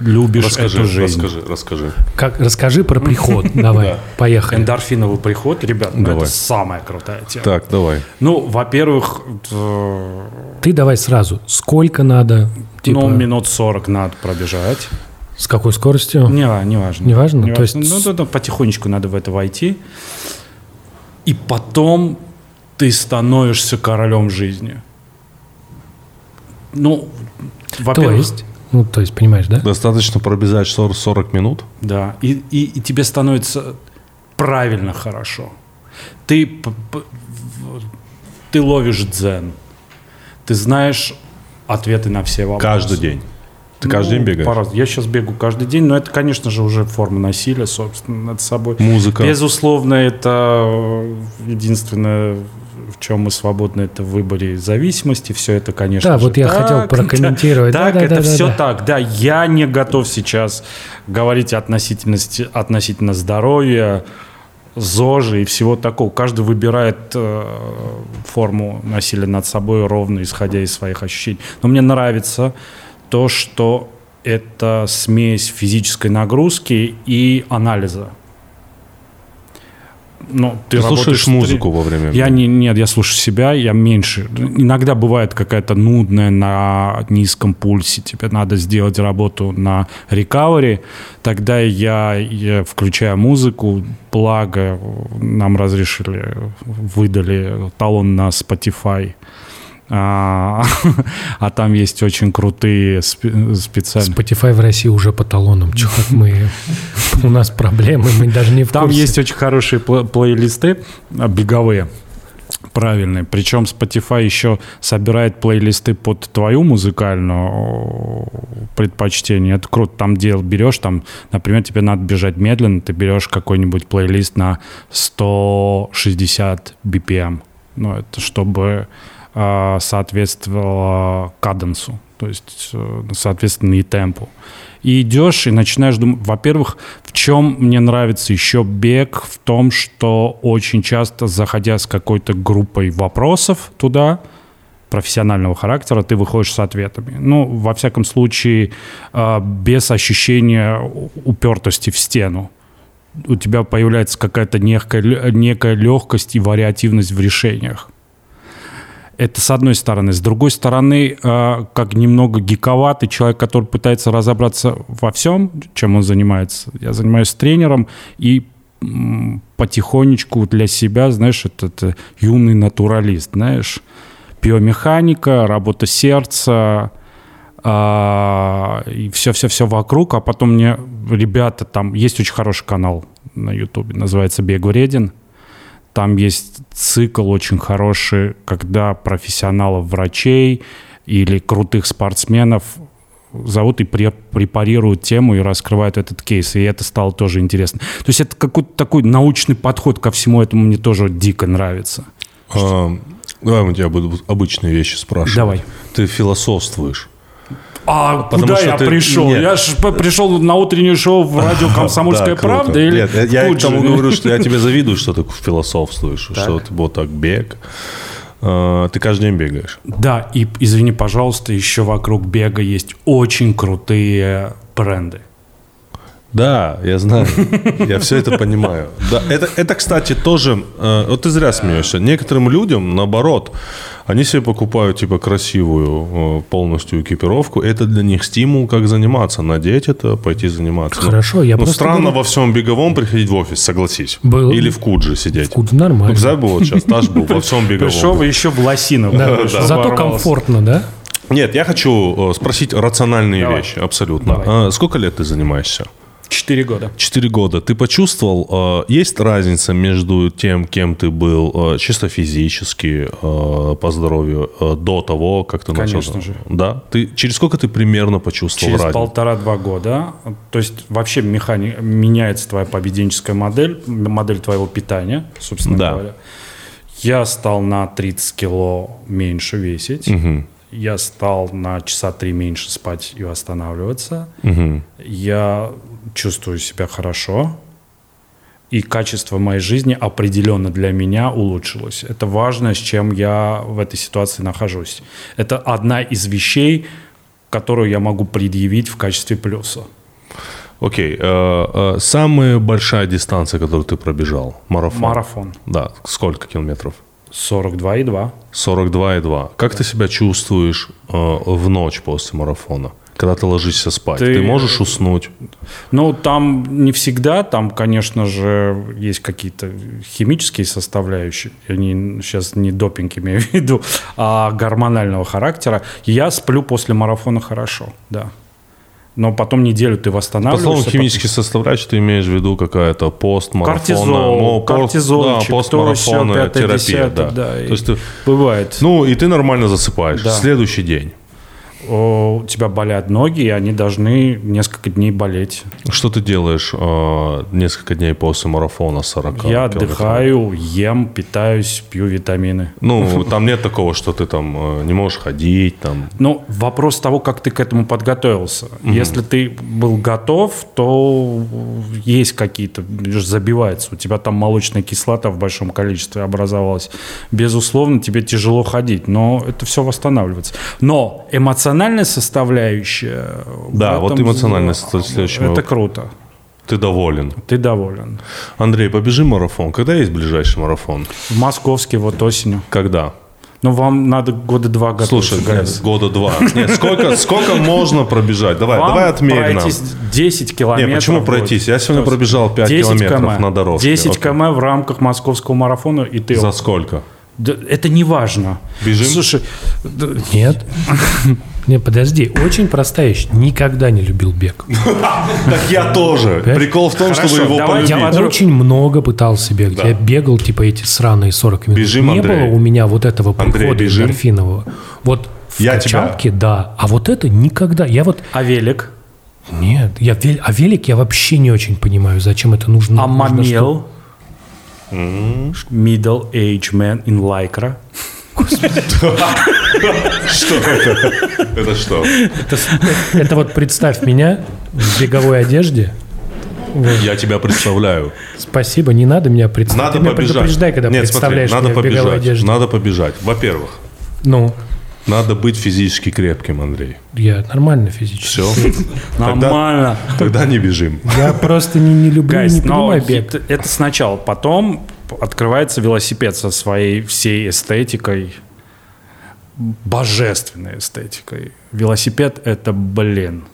Любишь Расскажи, эту жизнь. расскажи, расскажи. Как, расскажи про приход. <laughs> Давай, поехали. Эндорфиновый приход, ребят, ну, Давай. это самая крутая тема. Так, давай. Ну, во-первых, э, Ты давай сразу. Сколько надо? Типа, ну, минут 40 надо пробежать. с какой скоростью? Не, не важно. Не важно? То есть- Ну, да, да, потихонечку надо в это войти. И потом ты становишься королем жизни. Ну, То во-первых, есть? Ну, то есть, понимаешь, да? Достаточно пробежать 40, 40 минут. Да, и, и, и тебе становится правильно хорошо. Ты, ты ловишь дзен. Ты знаешь ответы на все вопросы. Каждый день. Ты каждый Ну, день бегаешь? по-разному. Я сейчас бегаю каждый день, но это, конечно же, уже форма насилия, собственно, над собой. Музыка. Безусловно, это э, единственное, в чем мы свободны, это в выборе зависимости. Все это, конечно Да, же, вот я так, хотел прокомментировать. Так, Да, да, это да, да, все да. так. Да, я не готов сейчас говорить относительности, относительно здоровья, ЗОЖи и всего такого. Каждый выбирает э, форму насилия над собой ровно, исходя из своих ощущений. Но мне нравится то, что это смесь физической нагрузки и анализа. Ну, Ты, слушаешь работаешь три- музыку во время я не, нет, я слушаю себя, я меньше. Иногда бывает какая-то нудная на низком пульсе, тебе надо сделать работу на рекавери, тогда я, я включаю музыку, благо нам разрешили, выдали талон на Spotify. А, <laughs> а там есть очень крутые спе- специальные... Spotify в России уже по талонам. Чё, как мы... У нас проблемы, мы даже не в Там курсе. есть очень хорошие пл- плейлисты а, беговые. Правильные. Причем Spotify еще собирает плейлисты под твою музыкальную предпочтение. Это круто. Там дел берешь, там, например, тебе надо бежать медленно, ты берешь какой-нибудь плейлист на 160 BPM. Ну, это чтобы э, соответствовало каденсу, то есть, э, соответственно, и темпу. И идешь и начинаешь думать, во-первых, в чем мне нравится еще бег, в том, что очень часто, заходя с какой-то группой вопросов туда, профессионального характера, ты выходишь с ответами. Ну, во всяком случае, э, без ощущения упертости в стену. У тебя появляется какая-то некая, некая легкость и вариативность в решениях. Это с одной стороны. С другой стороны, э, как немного гиковатый человек, который пытается разобраться во всем, чем он занимается. Я занимаюсь тренером и потихонечку для себя, знаешь, это, это юный натуралист, знаешь, биомеханика, работа сердца, а, и все-все-все вокруг, а потом мне ребята, там есть очень хороший канал на ютубе, называется «Бег вреден», там есть цикл очень хороший, когда профессионалов, врачей или крутых спортсменов зовут и пре- препарируют тему и раскрывают этот кейс. И это стало тоже интересно. То есть это какой-то такой научный подход ко всему этому мне тоже дико нравится. А, давай мы тебя буду обычные вещи спрашивать. Давай. Ты философствуешь. А Потому куда я ты- пришел? нет. Я же пришел на утреннее шоу в <laughs> радио «Комсомольская Да, круто. правда» или Нет, я- к тому говорю, что я тебе завидую, что ты философствуешь, что ты вот так бег. А, Ты каждый день бегаешь. Да, и извини, пожалуйста, еще вокруг бега есть очень крутые бренды. Да, я знаю. Я все это понимаю. Да, это, это, кстати, тоже... э, вот ты зря смеешься. Некоторым людям, наоборот, они себе покупают, типа, красивую э, полностью экипировку. Это для них стимул, как заниматься. Надеть это, пойти заниматься. Ну, Хорошо, я ну, просто странно говорю- во всем беговом приходить в офис, согласись. Был- Или в Кудже сидеть. Куда Ну, нормально. представь бы, вот сейчас Таш был во всем беговом. Пришел еще в лосинах. Да, Зато комфортно, да? Нет, я хочу э, спросить рациональные Давай. вещи, абсолютно. Давай. А сколько лет ты занимаешься? Четыре года. Четыре года. Ты почувствовал, э, есть разница между тем, кем ты был э, чисто физически, э, по здоровью, до того, как ты начал? Конечно же. Да? Ты, через сколько ты примерно почувствовал Через полтора-два года. То есть вообще механи... меняется твоя поведенческая модель, модель твоего питания, собственно Да. говоря. Я стал на 30 кило меньше весить. я стал на часа три меньше спать и восстанавливаться. Мгм. Я чувствую себя хорошо. И качество моей жизни определенно для меня улучшилось. Это важно, с чем я в этой ситуации нахожусь. Это одна из вещей, которую я могу предъявить в качестве плюса. Окей. э, э, самая большая дистанция, которую ты пробежал? Марафон. Марафон. Да. Сколько километров? 42,2. 42,2. Как ты себя чувствуешь э, в ночь после марафона? Когда ты ложишься спать? Ты, Ты- можешь уснуть? Ну, там не всегда, там, конечно же, есть какие-то химические составляющие, я не, сейчас не допинг имею в виду, а гормонального характера. Я сплю после марафона хорошо, да. Но потом неделю ты По восстанавливаешься. словам химических составляющих, ты имеешь в виду какая-то постмарафонная... Кортизол, мо- пост- кортизольчик, да, постмарафонная терапия. десятое, Да. да, То есть ты- Бывает. ну, и ты нормально засыпаешь. Да. Следующий день. У тебя болят ноги, и они должны несколько дней болеть. Что ты делаешь э, несколько дней после марафона 40 Я отдыхаю, ем, питаюсь, пью витамины. Ну, <laughs> там нет такого, что ты там э, не можешь ходить, там. Ну, вопрос того, как ты к этому подготовился. Если ты был готов, то есть какие-то, забивается. У тебя там молочная кислота в большом количестве образовалась. Безусловно, тебе тяжело ходить, но это все восстанавливается. Но эмоциональная составляющая... Да, вот эмоциональная составляющая. Это круто. Ты доволен. Ты доволен. Андрей, побежи марафон. Когда есть ближайший марафон? В Московске вот осенью. Когда? Ну, вам надо года два готовиться. Слушай, нет, года два. Нет, сколько, сколько можно пробежать? Давай, Вам давай отмерь нам. пройтись 10 километров. Не, почему пройтись? Я сегодня пробежал 5 километров на дорожке. 10 Окей. км в рамках московского марафона, и ты... За сколько? Да, это не важно. Бежим? Слушай, да, Нет. <laughs> Не, подожди, очень простая вещь. Никогда не любил бег. <laughs> Так я тоже. Прикол в том, чтобы его полюбить. Я очень много пытался бегать. Я бегал, типа, эти сраные 40 минут. Бежим, Не было у меня вот этого прихода эндорфинового. Вот в Я качалке, да. А вот это никогда. Я вот... а велик? Нет. Я, вел- а велик я вообще не очень понимаю, зачем это нужно. А нужно, Middle age man in lycra. Что это? Это что? Это вот представь меня в беговой одежде. Я тебя представляю. Спасибо, не надо меня представлять. Надо Ты меня побежать. предупреждай, когда Нет, представляешь смотри, надо меня в беговой одежде. Надо побежать. Во-первых, Ну, надо быть физически крепким, Андрей. я нормально физически. Все. Нормально. Тогда не бежим. Я просто не, не люблю не понимаю бег. это, это сначала. Потом открывается велосипед со своей всей эстетикой, божественной эстетикой. Велосипед — это, блин,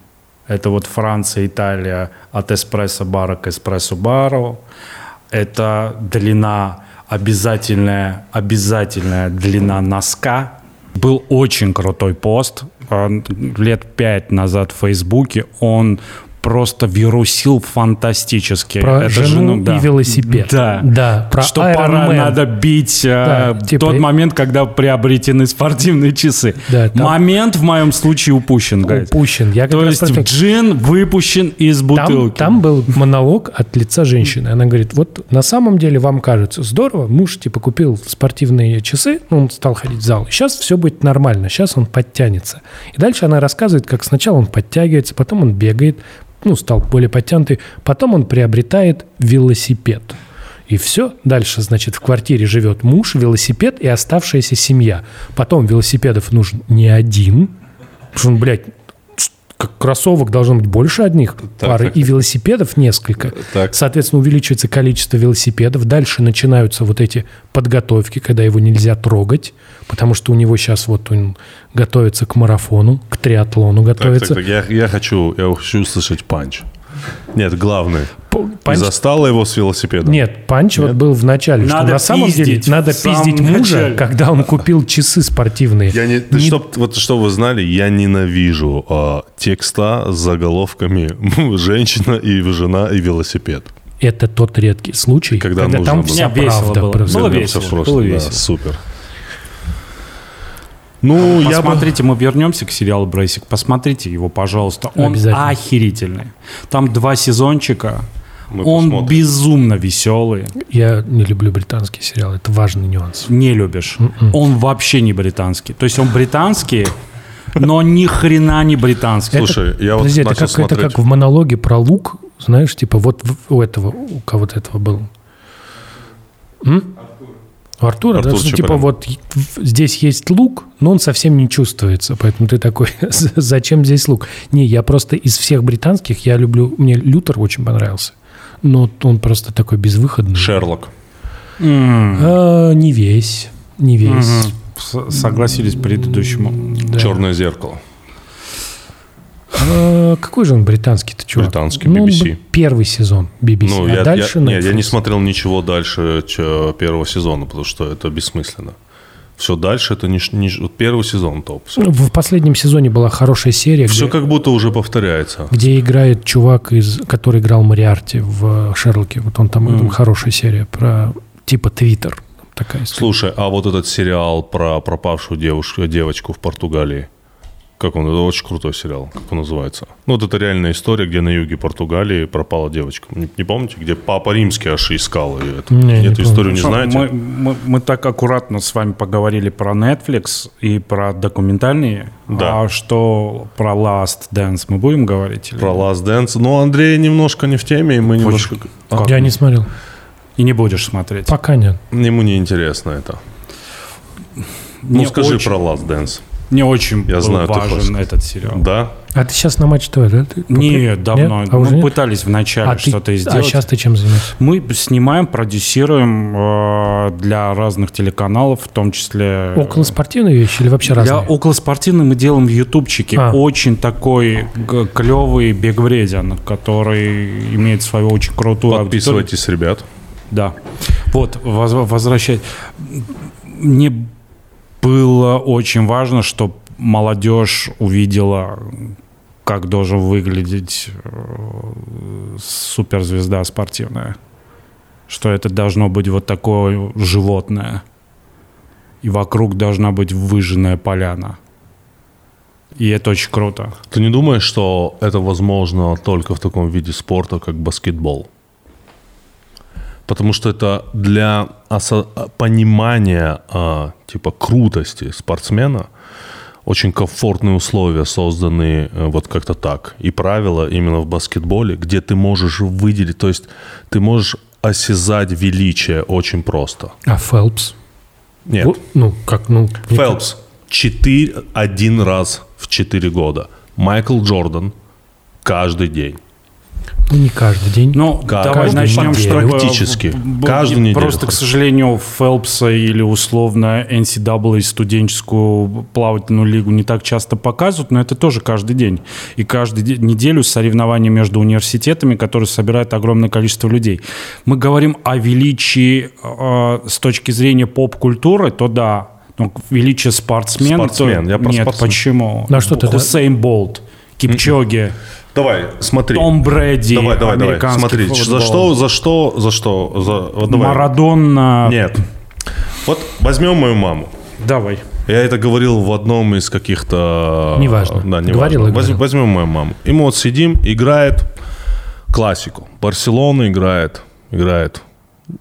это вот Франция, Италия от эспрессо-бара к эспрессо-бару. Это длина обязательная, обязательная длина носка. Был очень крутой пост э, лет пять назад в Фейсбуке. Он просто вирусил фантастически. Про Это жену да. и велосипед. Да. Да, про Что Iron пора Man. надо бить э, Да, типа- тот момент, когда приобретены спортивные часы. Да, там- Момент в моем случае упущен. Упущен. Я То есть про- джин выпущен из Там, бутылки. там был монолог от лица женщины. Она говорит, вот на самом деле вам кажется здорово, муж типа купил спортивные часы, ну, он стал ходить в зал, сейчас все будет нормально, сейчас он подтянется. И дальше она рассказывает, как сначала он подтягивается, потом он бегает, ну, стал более подтянутый, потом он приобретает велосипед. И все. Дальше, значит, в квартире живет муж, велосипед и оставшаяся семья. Потом велосипедов нужен не один, потому что, он, блядь, как кроссовок должно быть больше одних пары, так. и велосипедов несколько. Так. Соответственно, увеличивается количество велосипедов. Дальше начинаются вот эти подготовки, когда его нельзя трогать, потому что у него сейчас вот он готовится к марафону, к триатлону Так, готовится. так, так, я, я хочу, я хочу услышать punch. Нет, главный. Punch- застала его с велосипедом? Нет, punch вот был в начале, что Надо на самом пиздить деле надо пиздить мужа, начале. когда он купил часы спортивные. Я не, Не- чтоб, вот что вы знали, я ненавижу а, текста с заголовками <laughs> «Женщина и жена и велосипед». Это тот редкий случай, Когда когда, нужно там было. вся правда. было. просто. Было весело, в прошлое. было Да, весело. супер. Ну, я бы... Посмотрите, мы вернемся к сериалу Брейсик. Посмотрите его, пожалуйста. Он охерительный. Там два сезончика. Мы Он посмотрим. безумно веселый. Я не люблю британские сериалы, это важный нюанс. Не любишь. М-м. Он вообще не британский. То есть он британский, но ни хрена не британский. Слушай, я вот Подожди, это начал как, это смотреть. как в монологе про лук, знаешь, типа вот у этого, у кого-то этого был. М? У Артура, Артур да, что, типа вот здесь есть лук, но он совсем не чувствуется, поэтому ты такой, <laughs> зачем здесь лук? Не, я просто из всех британских, я люблю, мне Лютер очень понравился, но он просто такой безвыходный. Шерлок. А, не весь, не весь. С- Согласились к предыдущему. Да. Черное зеркало. А, какой же он британский-то чувак? Британский, Ну, он BBC. был первый сезон BBC, Ну, а я, дальше я, нет, я не смотрел ничего дальше первого сезона, потому что это бессмысленно. Все дальше это не, не вот первый сезон топ. Все, Ну, В последнем сезоне была хорошая серия, где, как будто уже повторяется. где играет чувак, из, который играл Мариарти в Шерлоке. Вот он там, там хорошая серия про типа Твиттер. Такая история. Слушай, а вот этот сериал про пропавшую девушку, девочку в Португалии, как он? Это очень крутой сериал. Как он называется? Ну, вот это реальная история, где на юге Португалии пропала девочка. Не, не помните, где Папа Римский аж искал ее? Это, Не, не эту помню. историю не знаете? Мы, мы- мы так аккуратно с вами поговорили про Netflix и про документальные. Да. А что про Last Dance мы будем говорить? или Про? Last Dance. Ну, Андрей немножко не в теме, и мы немножко... А, Я не смотрел. И не будешь смотреть. Пока нет. Ему не интересно это. Ну, Мне скажи очень- про Last Dance. Мне очень Я был знаю, ты важен хочешь. этот сериал. Да? А ты сейчас на Матч ТВ, да? Ты давно. Нет? А уже мы нет? пытались вначале А ты- что-то А сделать. сейчас ты чем занимаешься? Мы снимаем, продюсируем э, для разных телеканалов, в том числе... Около спортивной вещи или вообще Для разные? околоспортивной мы делаем в ютубчике А. очень такой г- клевый Бег Вреден, который имеет свою очень крутую аудиторию. Подписывайтесь, ребят. Да. Вот, воз- возвращать. Мне было очень важно, чтобы молодежь увидела, как должен выглядеть э, суперзвезда спортивная. Что это должно быть вот такое животное. И вокруг должна быть выжженная поляна. И это очень круто. Ты не думаешь, что это возможно только в таком виде спорта, как баскетбол? Потому что это для понимания а, типа крутости спортсмена очень комфортные условия созданы э, вот как-то так. И правила именно в баскетболе, где ты можешь выделить, то есть ты можешь осязать величие очень просто. А Фелпс? Нет, Вот, Ну, как, ну... Фелпс четыре, один раз в 4 года. Майкл Джордан каждый день. Ну, не каждый день. Ну, давай начнем, неделю. чтобы... Практически. Каждую неделю. Просто, к сожалению, Фелпса или условно NCAA студенческую плавательную лигу не так часто показывают, но это тоже каждый день. И каждую де- неделю соревнования между университетами, которые собирают огромное количество людей. Мы говорим о величии э, с точки зрения поп-культуры, то да. Но величие спортсмена... Спортсмен, то я про Нет, спортсмен. почему? На что ты, да? Хусейн Болт, Кипчоги, Давай, смотри. Том Брэди, давай, давай, давай. Смотри, футбол. за что, за что, за что? За, вот давай. Марадона. Нет. Вот возьмем мою маму. Давай. Я это говорил в одном из каких-то... Неважно. Да, не Говорил и важно. Воз- говорил. Возьмем мою маму. И мы вот сидим, играет классику. Барселона играет, играет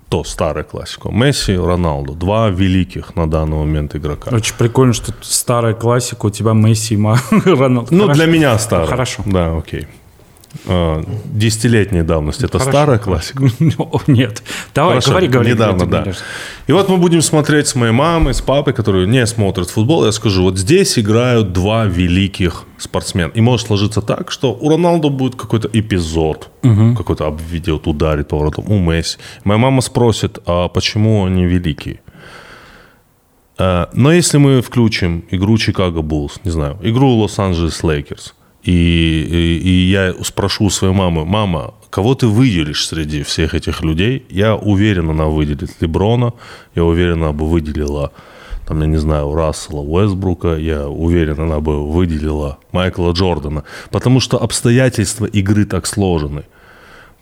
то старая классику. Месси, Роналду. Два великих на данный момент игрока. Очень прикольно, что старая классика, у тебя Месси и <laughs> Роналду. Ну, Хорошо. для меня старая. Хорошо. Да, окей. А, Десятилетней давности. Это Хорошо. старая классика? <laughs> Нет. Давай, Хорошо, говори, говори. Недавно, да. говоришь. И вот мы будем смотреть с моей мамой, с папой, которые не смотрят футбол. Я скажу, вот здесь играют два великих спортсмена. И может сложиться так, что у Роналду будет какой-то эпизод, какой-то обведет, ударит по воротам, у Месси. Моя мама спросит, а почему они великие? Э, Но если мы включим игру Чикаго Буллс, не знаю, игру Лос-Анджелес Лейкерс, и, и, и я спрошу у своей мамы, мама, кого ты выделишь среди всех этих людей? Я уверен, она выделит Леброна, я уверен, она бы выделила, там, я не знаю, Рассела Уэсбрука, я уверен, она бы выделила Майкла Джордана, потому что обстоятельства игры так сложены.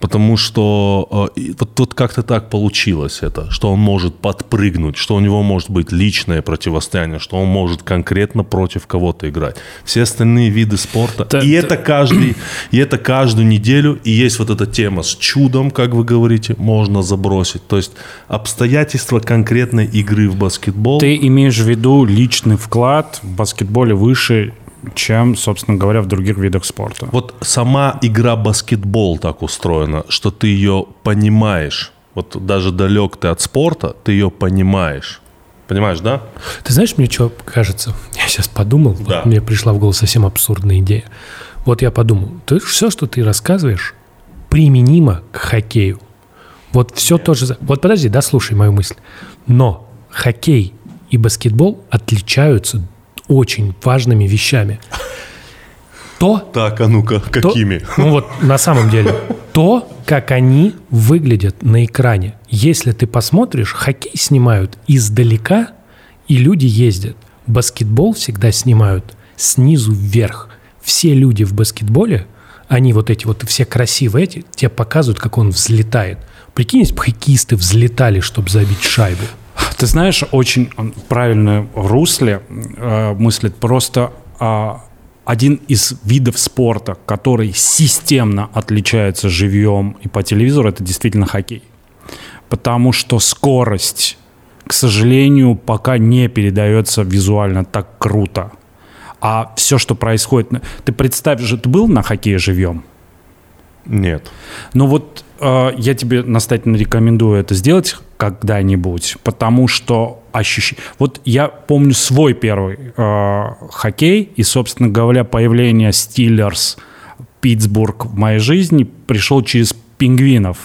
Потому что э, вот тут как-то так получилось это, что он может подпрыгнуть, что у него может быть личное противостояние, что он может конкретно против кого-то играть. Все остальные виды спорта. Та- и та- это каждый, и это каждую неделю. И есть вот эта тема с чудом, как вы говорите, можно забросить. То есть обстоятельства конкретной игры в баскетбол. Ты имеешь в виду личный вклад в баскетболе выше, чем, собственно говоря, в других видах спорта. Вот сама игра баскетбол так устроена, что ты ее понимаешь. Вот даже далек ты от спорта, ты ее понимаешь. Понимаешь, да? Ты знаешь, мне что кажется? Я сейчас подумал, Да. вот мне пришла в голову совсем абсурдная идея. Вот я подумал, ты все, что ты рассказываешь, применимо к хоккею. Вот все то же. Вот подожди, дослушай мою мысль. Но хоккей и баскетбол отличаются очень важными вещами. То, Так, а ну-ка, то- какими? ну вот на самом деле, то, как они выглядят на экране. Если ты посмотришь, хоккей снимают издалека, и люди ездят. Баскетбол всегда снимают снизу вверх. Все люди в баскетболе, они вот эти вот все красивые эти, тебе показывают, как он взлетает. Прикинь, если бы хоккеисты взлетали, чтобы забить шайбу. Ты знаешь, очень он в правильном русле э, мыслит. Просто а, один из видов спорта, который системно отличается живьем и по телевизору, это действительно хоккей. Потому что скорость, к сожалению, пока не передается визуально так круто. А все, что происходит... Ты представь же, ты был на хоккее живьем? Нет. Ну вот э, я тебе настоятельно рекомендую это сделать когда-нибудь, потому что ощущение... Вот я помню свой первый э, хоккей, и, собственно говоря, появление Стиллерс Питтсбург в моей жизни пришел через пингвинов,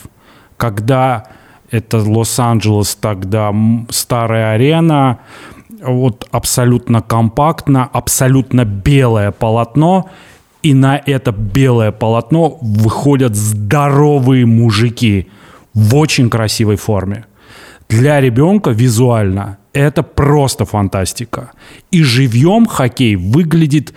когда это Лос-Анджелес тогда, старая арена, вот абсолютно компактно, абсолютно белое полотно, и на это белое полотно выходят здоровые мужики в очень красивой форме. Для ребенка визуально это просто фантастика. И живьем хоккей выглядит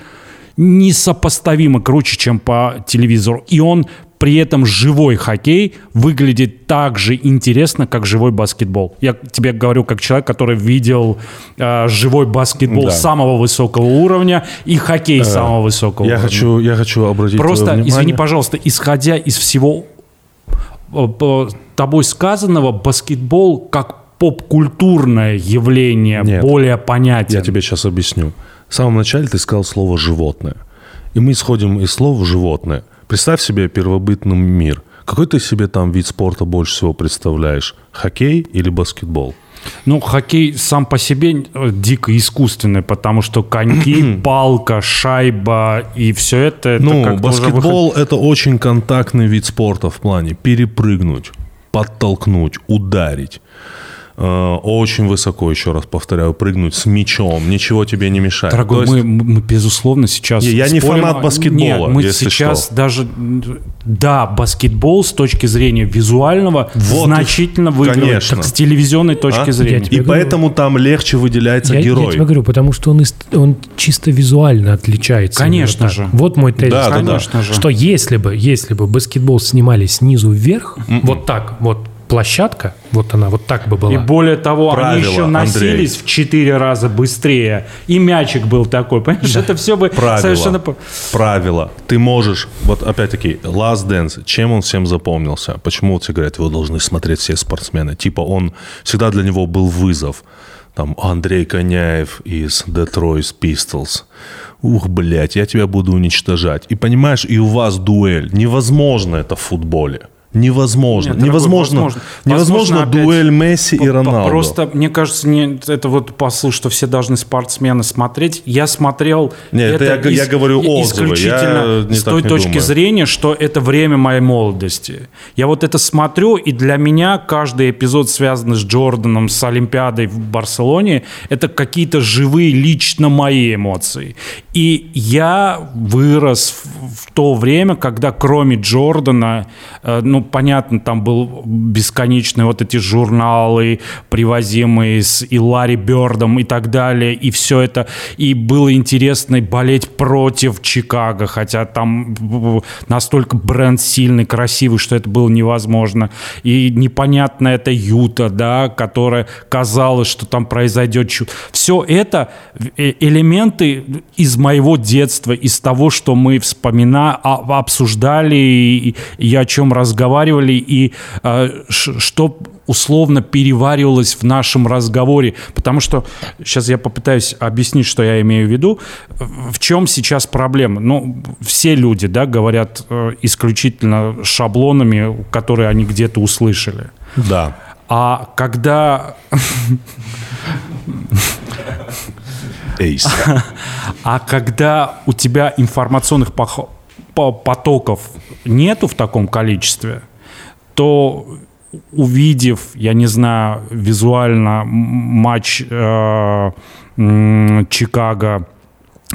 несопоставимо круче, чем по телевизору. И он при этом живой хоккей выглядит так же интересно, как живой баскетбол. Я тебе говорю как человек, который видел э, живой баскетбол Да. самого высокого уровня и хоккей самого высокого Я уровня. хочу, я хочу обратить Просто, внимание. извини, пожалуйста, исходя из всего э, тобой сказанного, баскетбол как поп-культурное явление Нет. более понятен. Я тебе сейчас объясню. В самом начале ты сказал слово «животное». И мы исходим из слова «животное». Представь себе первобытный мир. Какой ты себе там вид спорта больше всего представляешь? Хоккей или баскетбол? Ну, хоккей сам по себе э, дико искусственный, потому что коньки, <clears throat> палка, шайба и все это... ну, баскетбол – это очень контактный вид спорта в плане перепрыгнуть, подтолкнуть, ударить. Э, Очень высоко, еще раз повторяю, прыгнуть с мячом, ничего тебе не мешает. Дорогой, есть- мы, мы, безусловно, сейчас... Не, я не спорим фанат о- баскетбола, Нет, мы если сейчас что. даже... Да, баскетбол с точки зрения визуального Вот значительно и- выигрывает конечно. так, с телевизионной точки А? зрения. Я И говорю. поэтому там легче выделяется Я, я герой. тебе говорю, потому что он, из- он чисто визуально отличается. Конечно же. Вот мой тезис. Да, да, да. Конечно же. Что если бы, если бы баскетбол снимали снизу вверх, М-м. вот так, вот площадка, вот она вот так бы была. И более того, Правило, они еще носились в четыре раза быстрее. И мячик был такой. Понимаешь, это все бы Правило. совершенно... Правило. Ты можешь, вот опять-таки, Last Dance, чем он всем запомнился? Почему вот все говорят, его должны смотреть все спортсмены? Типа он, всегда для него был вызов. Там Андрей Коняев из Detroit Pistols. Ух, блядь, я тебя буду уничтожать. И понимаешь, и у вас дуэль. Невозможно это в футболе. Невозможно. Нет, дорогой, невозможно. возможно. Невозможно Возможно, дуэль Месси и Роналду. Просто, мне кажется, не, это вот посыл, что все должны спортсмены смотреть. Я смотрел... Нет, это я г- я говорю отзывы, Исключительно я с той точки думаю. зрения, что это время моей молодости. Я вот это смотрю, и для меня каждый эпизод, связанный с Джорданом, с Олимпиадой в Барселоне, это какие-то живые лично мои эмоции. И я вырос в, в то время, когда кроме Джордана, э, ну, понятно, там был бесконечные вот эти журналы, привозимые с и Ларри Бёрдом и так далее, и все это. И было интересно болеть против Чикаго, хотя там настолько бренд сильный, красивый, что это было невозможно. И непонятно это Юта, да, которая казалось, что там произойдет. Все это э, элементы из моего детства, из того, что мы вспомина, а- обсуждали, и, и о чем разговаривали разговаривали и э, что условно переваривалось в нашем разговоре. Потому что, сейчас я попытаюсь объяснить, что я имею в виду. В чем сейчас проблема? Ну, все люди, да, говорят э, исключительно шаблонами, которые они где-то услышали. Да. А когда Эйс. <laughs> А когда у тебя информационных потоков нету в таком количестве, то увидев, я не знаю, визуально матч э, Чикаго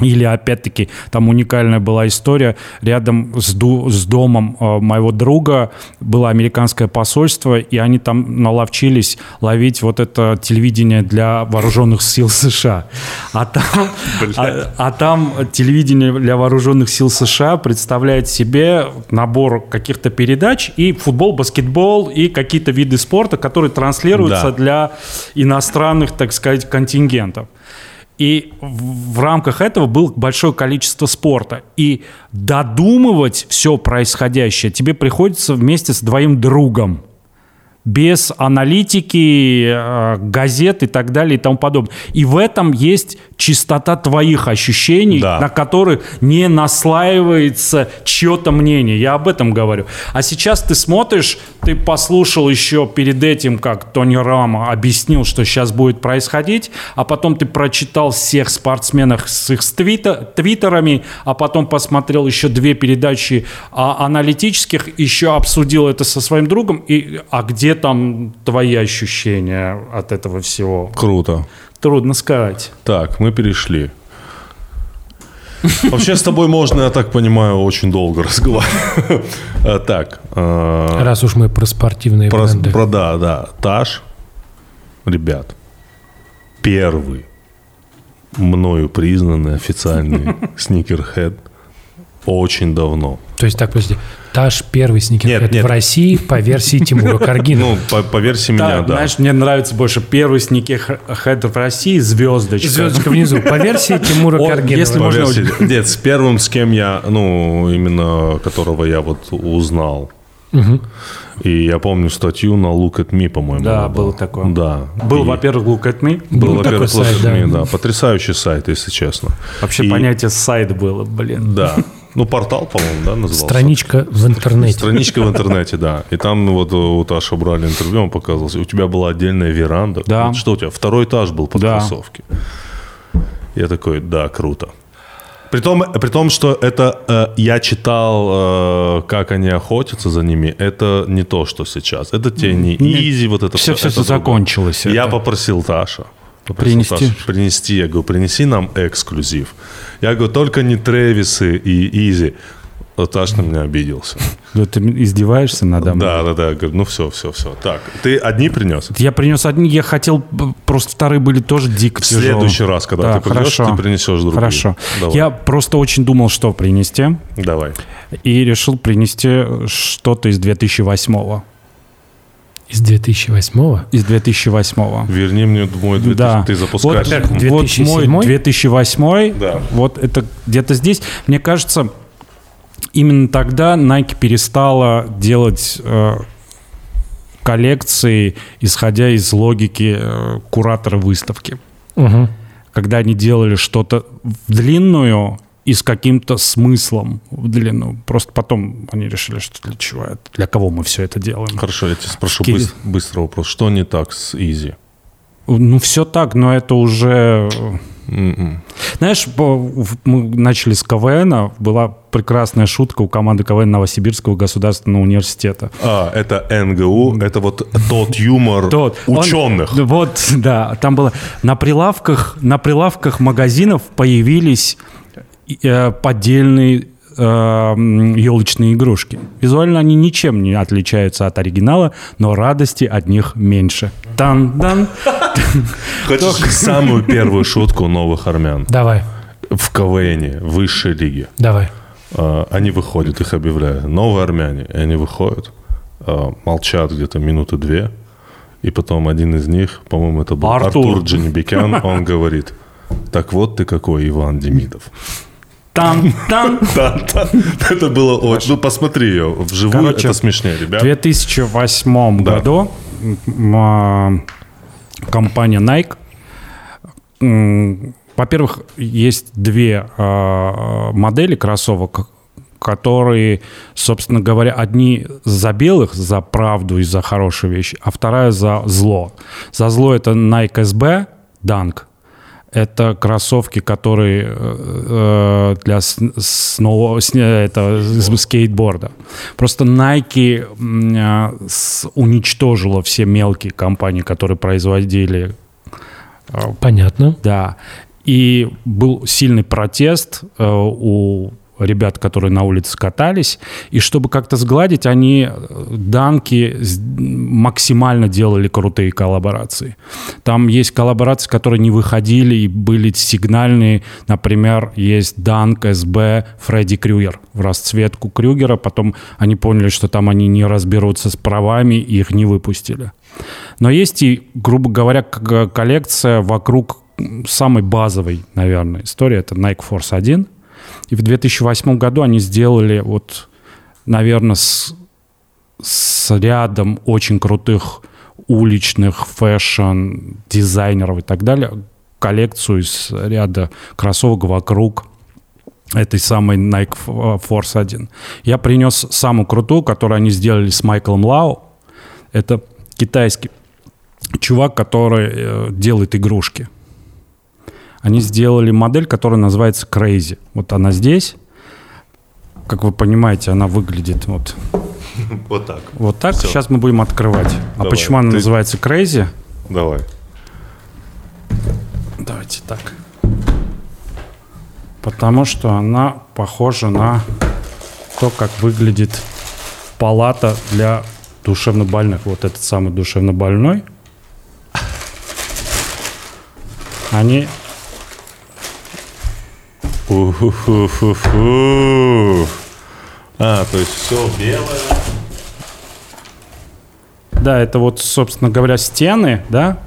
или, опять-таки, там уникальная была история. Рядом с, ду- с домом э, моего друга было американское посольство, и они там наловчились ловить вот это телевидение для вооруженных сил США. А там, а, а там телевидение для вооруженных сил США представляет себе набор каких-то передач и футбол, баскетбол и какие-то виды спорта, которые транслируются Да. для иностранных, так сказать, контингентов. И в рамках этого было большое количество спорта. И додумывать все происходящее тебе приходится вместе с двоим другом. Без аналитики, э, газет и так далее и тому подобное. И в этом есть чистота твоих ощущений, Да. на которых не наслаивается чье-то мнение. Я об этом говорю. А сейчас ты смотришь, ты послушал еще перед этим, как Тони Рама объяснил, что сейчас будет происходить, а потом ты прочитал всех спортсменов с их твита- твиттерами, а потом посмотрел еще две передачи а, аналитических, еще обсудил это со своим другом, и, а где там твои ощущения от этого всего? Круто. Трудно сказать. Так, мы перешли. Вообще с тобой можно, я так понимаю, очень долго разговаривать. Так, э, Раз уж мы про спортивные бренды. про- да, да. Таш, ребят, первый мною признанный официальный <laughs> сникерхед очень давно. То есть, так, подожди. Таш первый Нет, сникерхед нет. в России по версии <laughs> Тимура Каргинова. Ну, по, по версии меня, да. Знаешь, мне нравится больше первый сникерхед в России, звездочка. Звездочка внизу. По версии Тимура <laughs> О, Каргинова. если По можно- версии- Нет, с первым, с кем я, ну, именно которого я вот узнал. И я помню статью на Look at Me, по-моему. Да, было такое. Да. Был, И во-первых, Look at Me. был, был во-первых, такой Look сайт, at да. Me, да. Потрясающий сайт, если честно. Вообще И- понятие сайт было, блин. Да. <laughs> Ну, портал, по-моему, да, назывался? Страничка в интернете. Страничка в интернете, да. И там вот у Таши брали интервью, он показывался. У тебя была отдельная веранда. Да. Вот Что у тебя? Второй этаж был под Да. кроссовки. Я такой, да, круто. При том, при том что это э, я читал, э, как они охотятся за ними, это не то, что сейчас. Это те не изи, вот это Все, все, это другое. закончилось. Я это. попросил Таша. Принести? Ташу принести. Я говорю, принеси нам эксклюзив. Я говорю, только не Тревисы и Изи. Таш на меня обиделся. Да ты издеваешься надо мной? Да, да, да. Говорю, ну все, все, все. Так, ты одни принес? Я принес одни, я хотел, просто вторые были тоже дико В тяжелые. следующий раз, когда Да, ты придешь, хорошо. ты принесешь другие. Хорошо. Давай. Я просто очень думал, что принести, Давай. и решил принести что-то из 2008-го. Из 2008 Из 2008-го. Верни мне мой 2000, Да. ты запускаешь. Вот, вот 2007? мой 2008, Да. вот это где-то здесь. Мне кажется, именно тогда Nike перестала делать э, коллекции, исходя из логики э, куратора выставки. Угу. Когда они делали что-то в длинную и с каким-то смыслом в длину. Просто потом они решили, что для чего это, для кого мы все это делаем. Хорошо, я тебя спрошу Ски- быс- быстрый вопрос. Что не так с Изи? Ну, все так, но это уже э, М-м. Знаешь, мы начали с КВН, была прекрасная шутка у команды КВН Новосибирского государственного университета. А, это НГУ, это вот тот юмор Тот, он- ученых. вот, да, там было на прилавках, на прилавках магазинов появились поддельные э, м, елочные игрушки. Визуально они ничем не отличаются от оригинала, но радости от них меньше. Тан-дан. Хочешь самую первую шутку новых армян? Давай, В КВН, высшей лиге. давай. А, Они выходят, их объявляют. Новые армяне. И они выходят, молчат где-то минуты две. И потом один из них, по-моему, это был Артур. Артур, Джанибекян, он говорит, так вот ты какой, Иван Демидов. Там, там. <laughs> Это было очень... Ну, посмотри ее вживую, Короче, это смешнее, В ребят. 2008 Да. году а, компания Nike, во-первых, есть две а, модели кроссовок, которые, собственно говоря, одни за белых, за правду и за хорошие вещи, а вторая за зло. За зло это Nike SB Dunk. Это кроссовки, которые э, для с- сноу- с- это, скейтборда. Просто Nike а, с- уничтожила все мелкие компании, которые производили Понятно. да. И был сильный протест э, у ребят, которые на улице катались. И чтобы как-то сгладить, они э, данки максимально делали крутые коллаборации. Там есть коллаборации, которые не выходили и были сигнальные. Например, есть Dunk SB Фредди Крюгер в расцветку Крюгера. Потом они поняли, что там они не разберутся с правами, и их не выпустили. Но есть и, грубо говоря, коллекция вокруг самой базовой, наверное, истории. Это Nike Force 1. И в 2008 году они сделали вот, наверное, с, с рядом очень крутых уличных fashion дизайнеров и так далее коллекцию из ряда кроссовок вокруг этой самой Nike Force 1. Я принес самую крутую, которую они сделали с Майклом Лау. Это китайский чувак, который э, делает игрушки. Они сделали модель, которая называется Crazy. Вот она здесь. Как вы понимаете, она выглядит вот, <laughs> Вот так. вот так. Всё. Сейчас мы будем открывать. А Давай. почему она Ты- называется Crazy? Давай. Давайте так. Потому что она похожа на то, как выглядит палата для душевнобольных. Вот этот самый душевнобольной. Они Уфу-фу-фу-фу. А, то есть все белое. Да, это вот, собственно говоря, стены, да?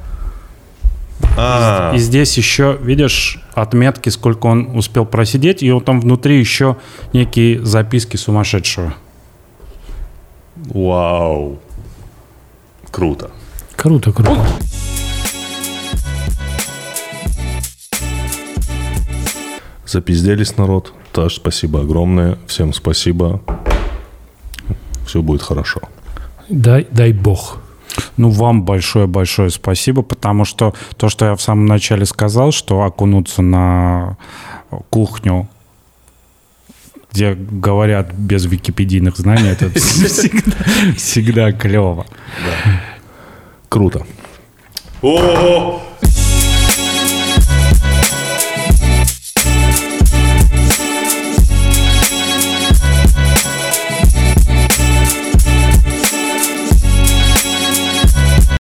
А, И здесь еще, видишь, отметки, сколько он успел просидеть, и вот там внутри еще некие записки сумасшедшего. вау. Круто. Круто, круто. Запизделись, народ. Таш, спасибо огромное. Всем спасибо. Все будет хорошо. Дай, дай бог. Ну, вам большое-большое спасибо, потому что то, что я в самом начале сказал, что окунуться на кухню, где говорят без википедийных знаний, это <laughs> всегда, всегда клево. Круто. О,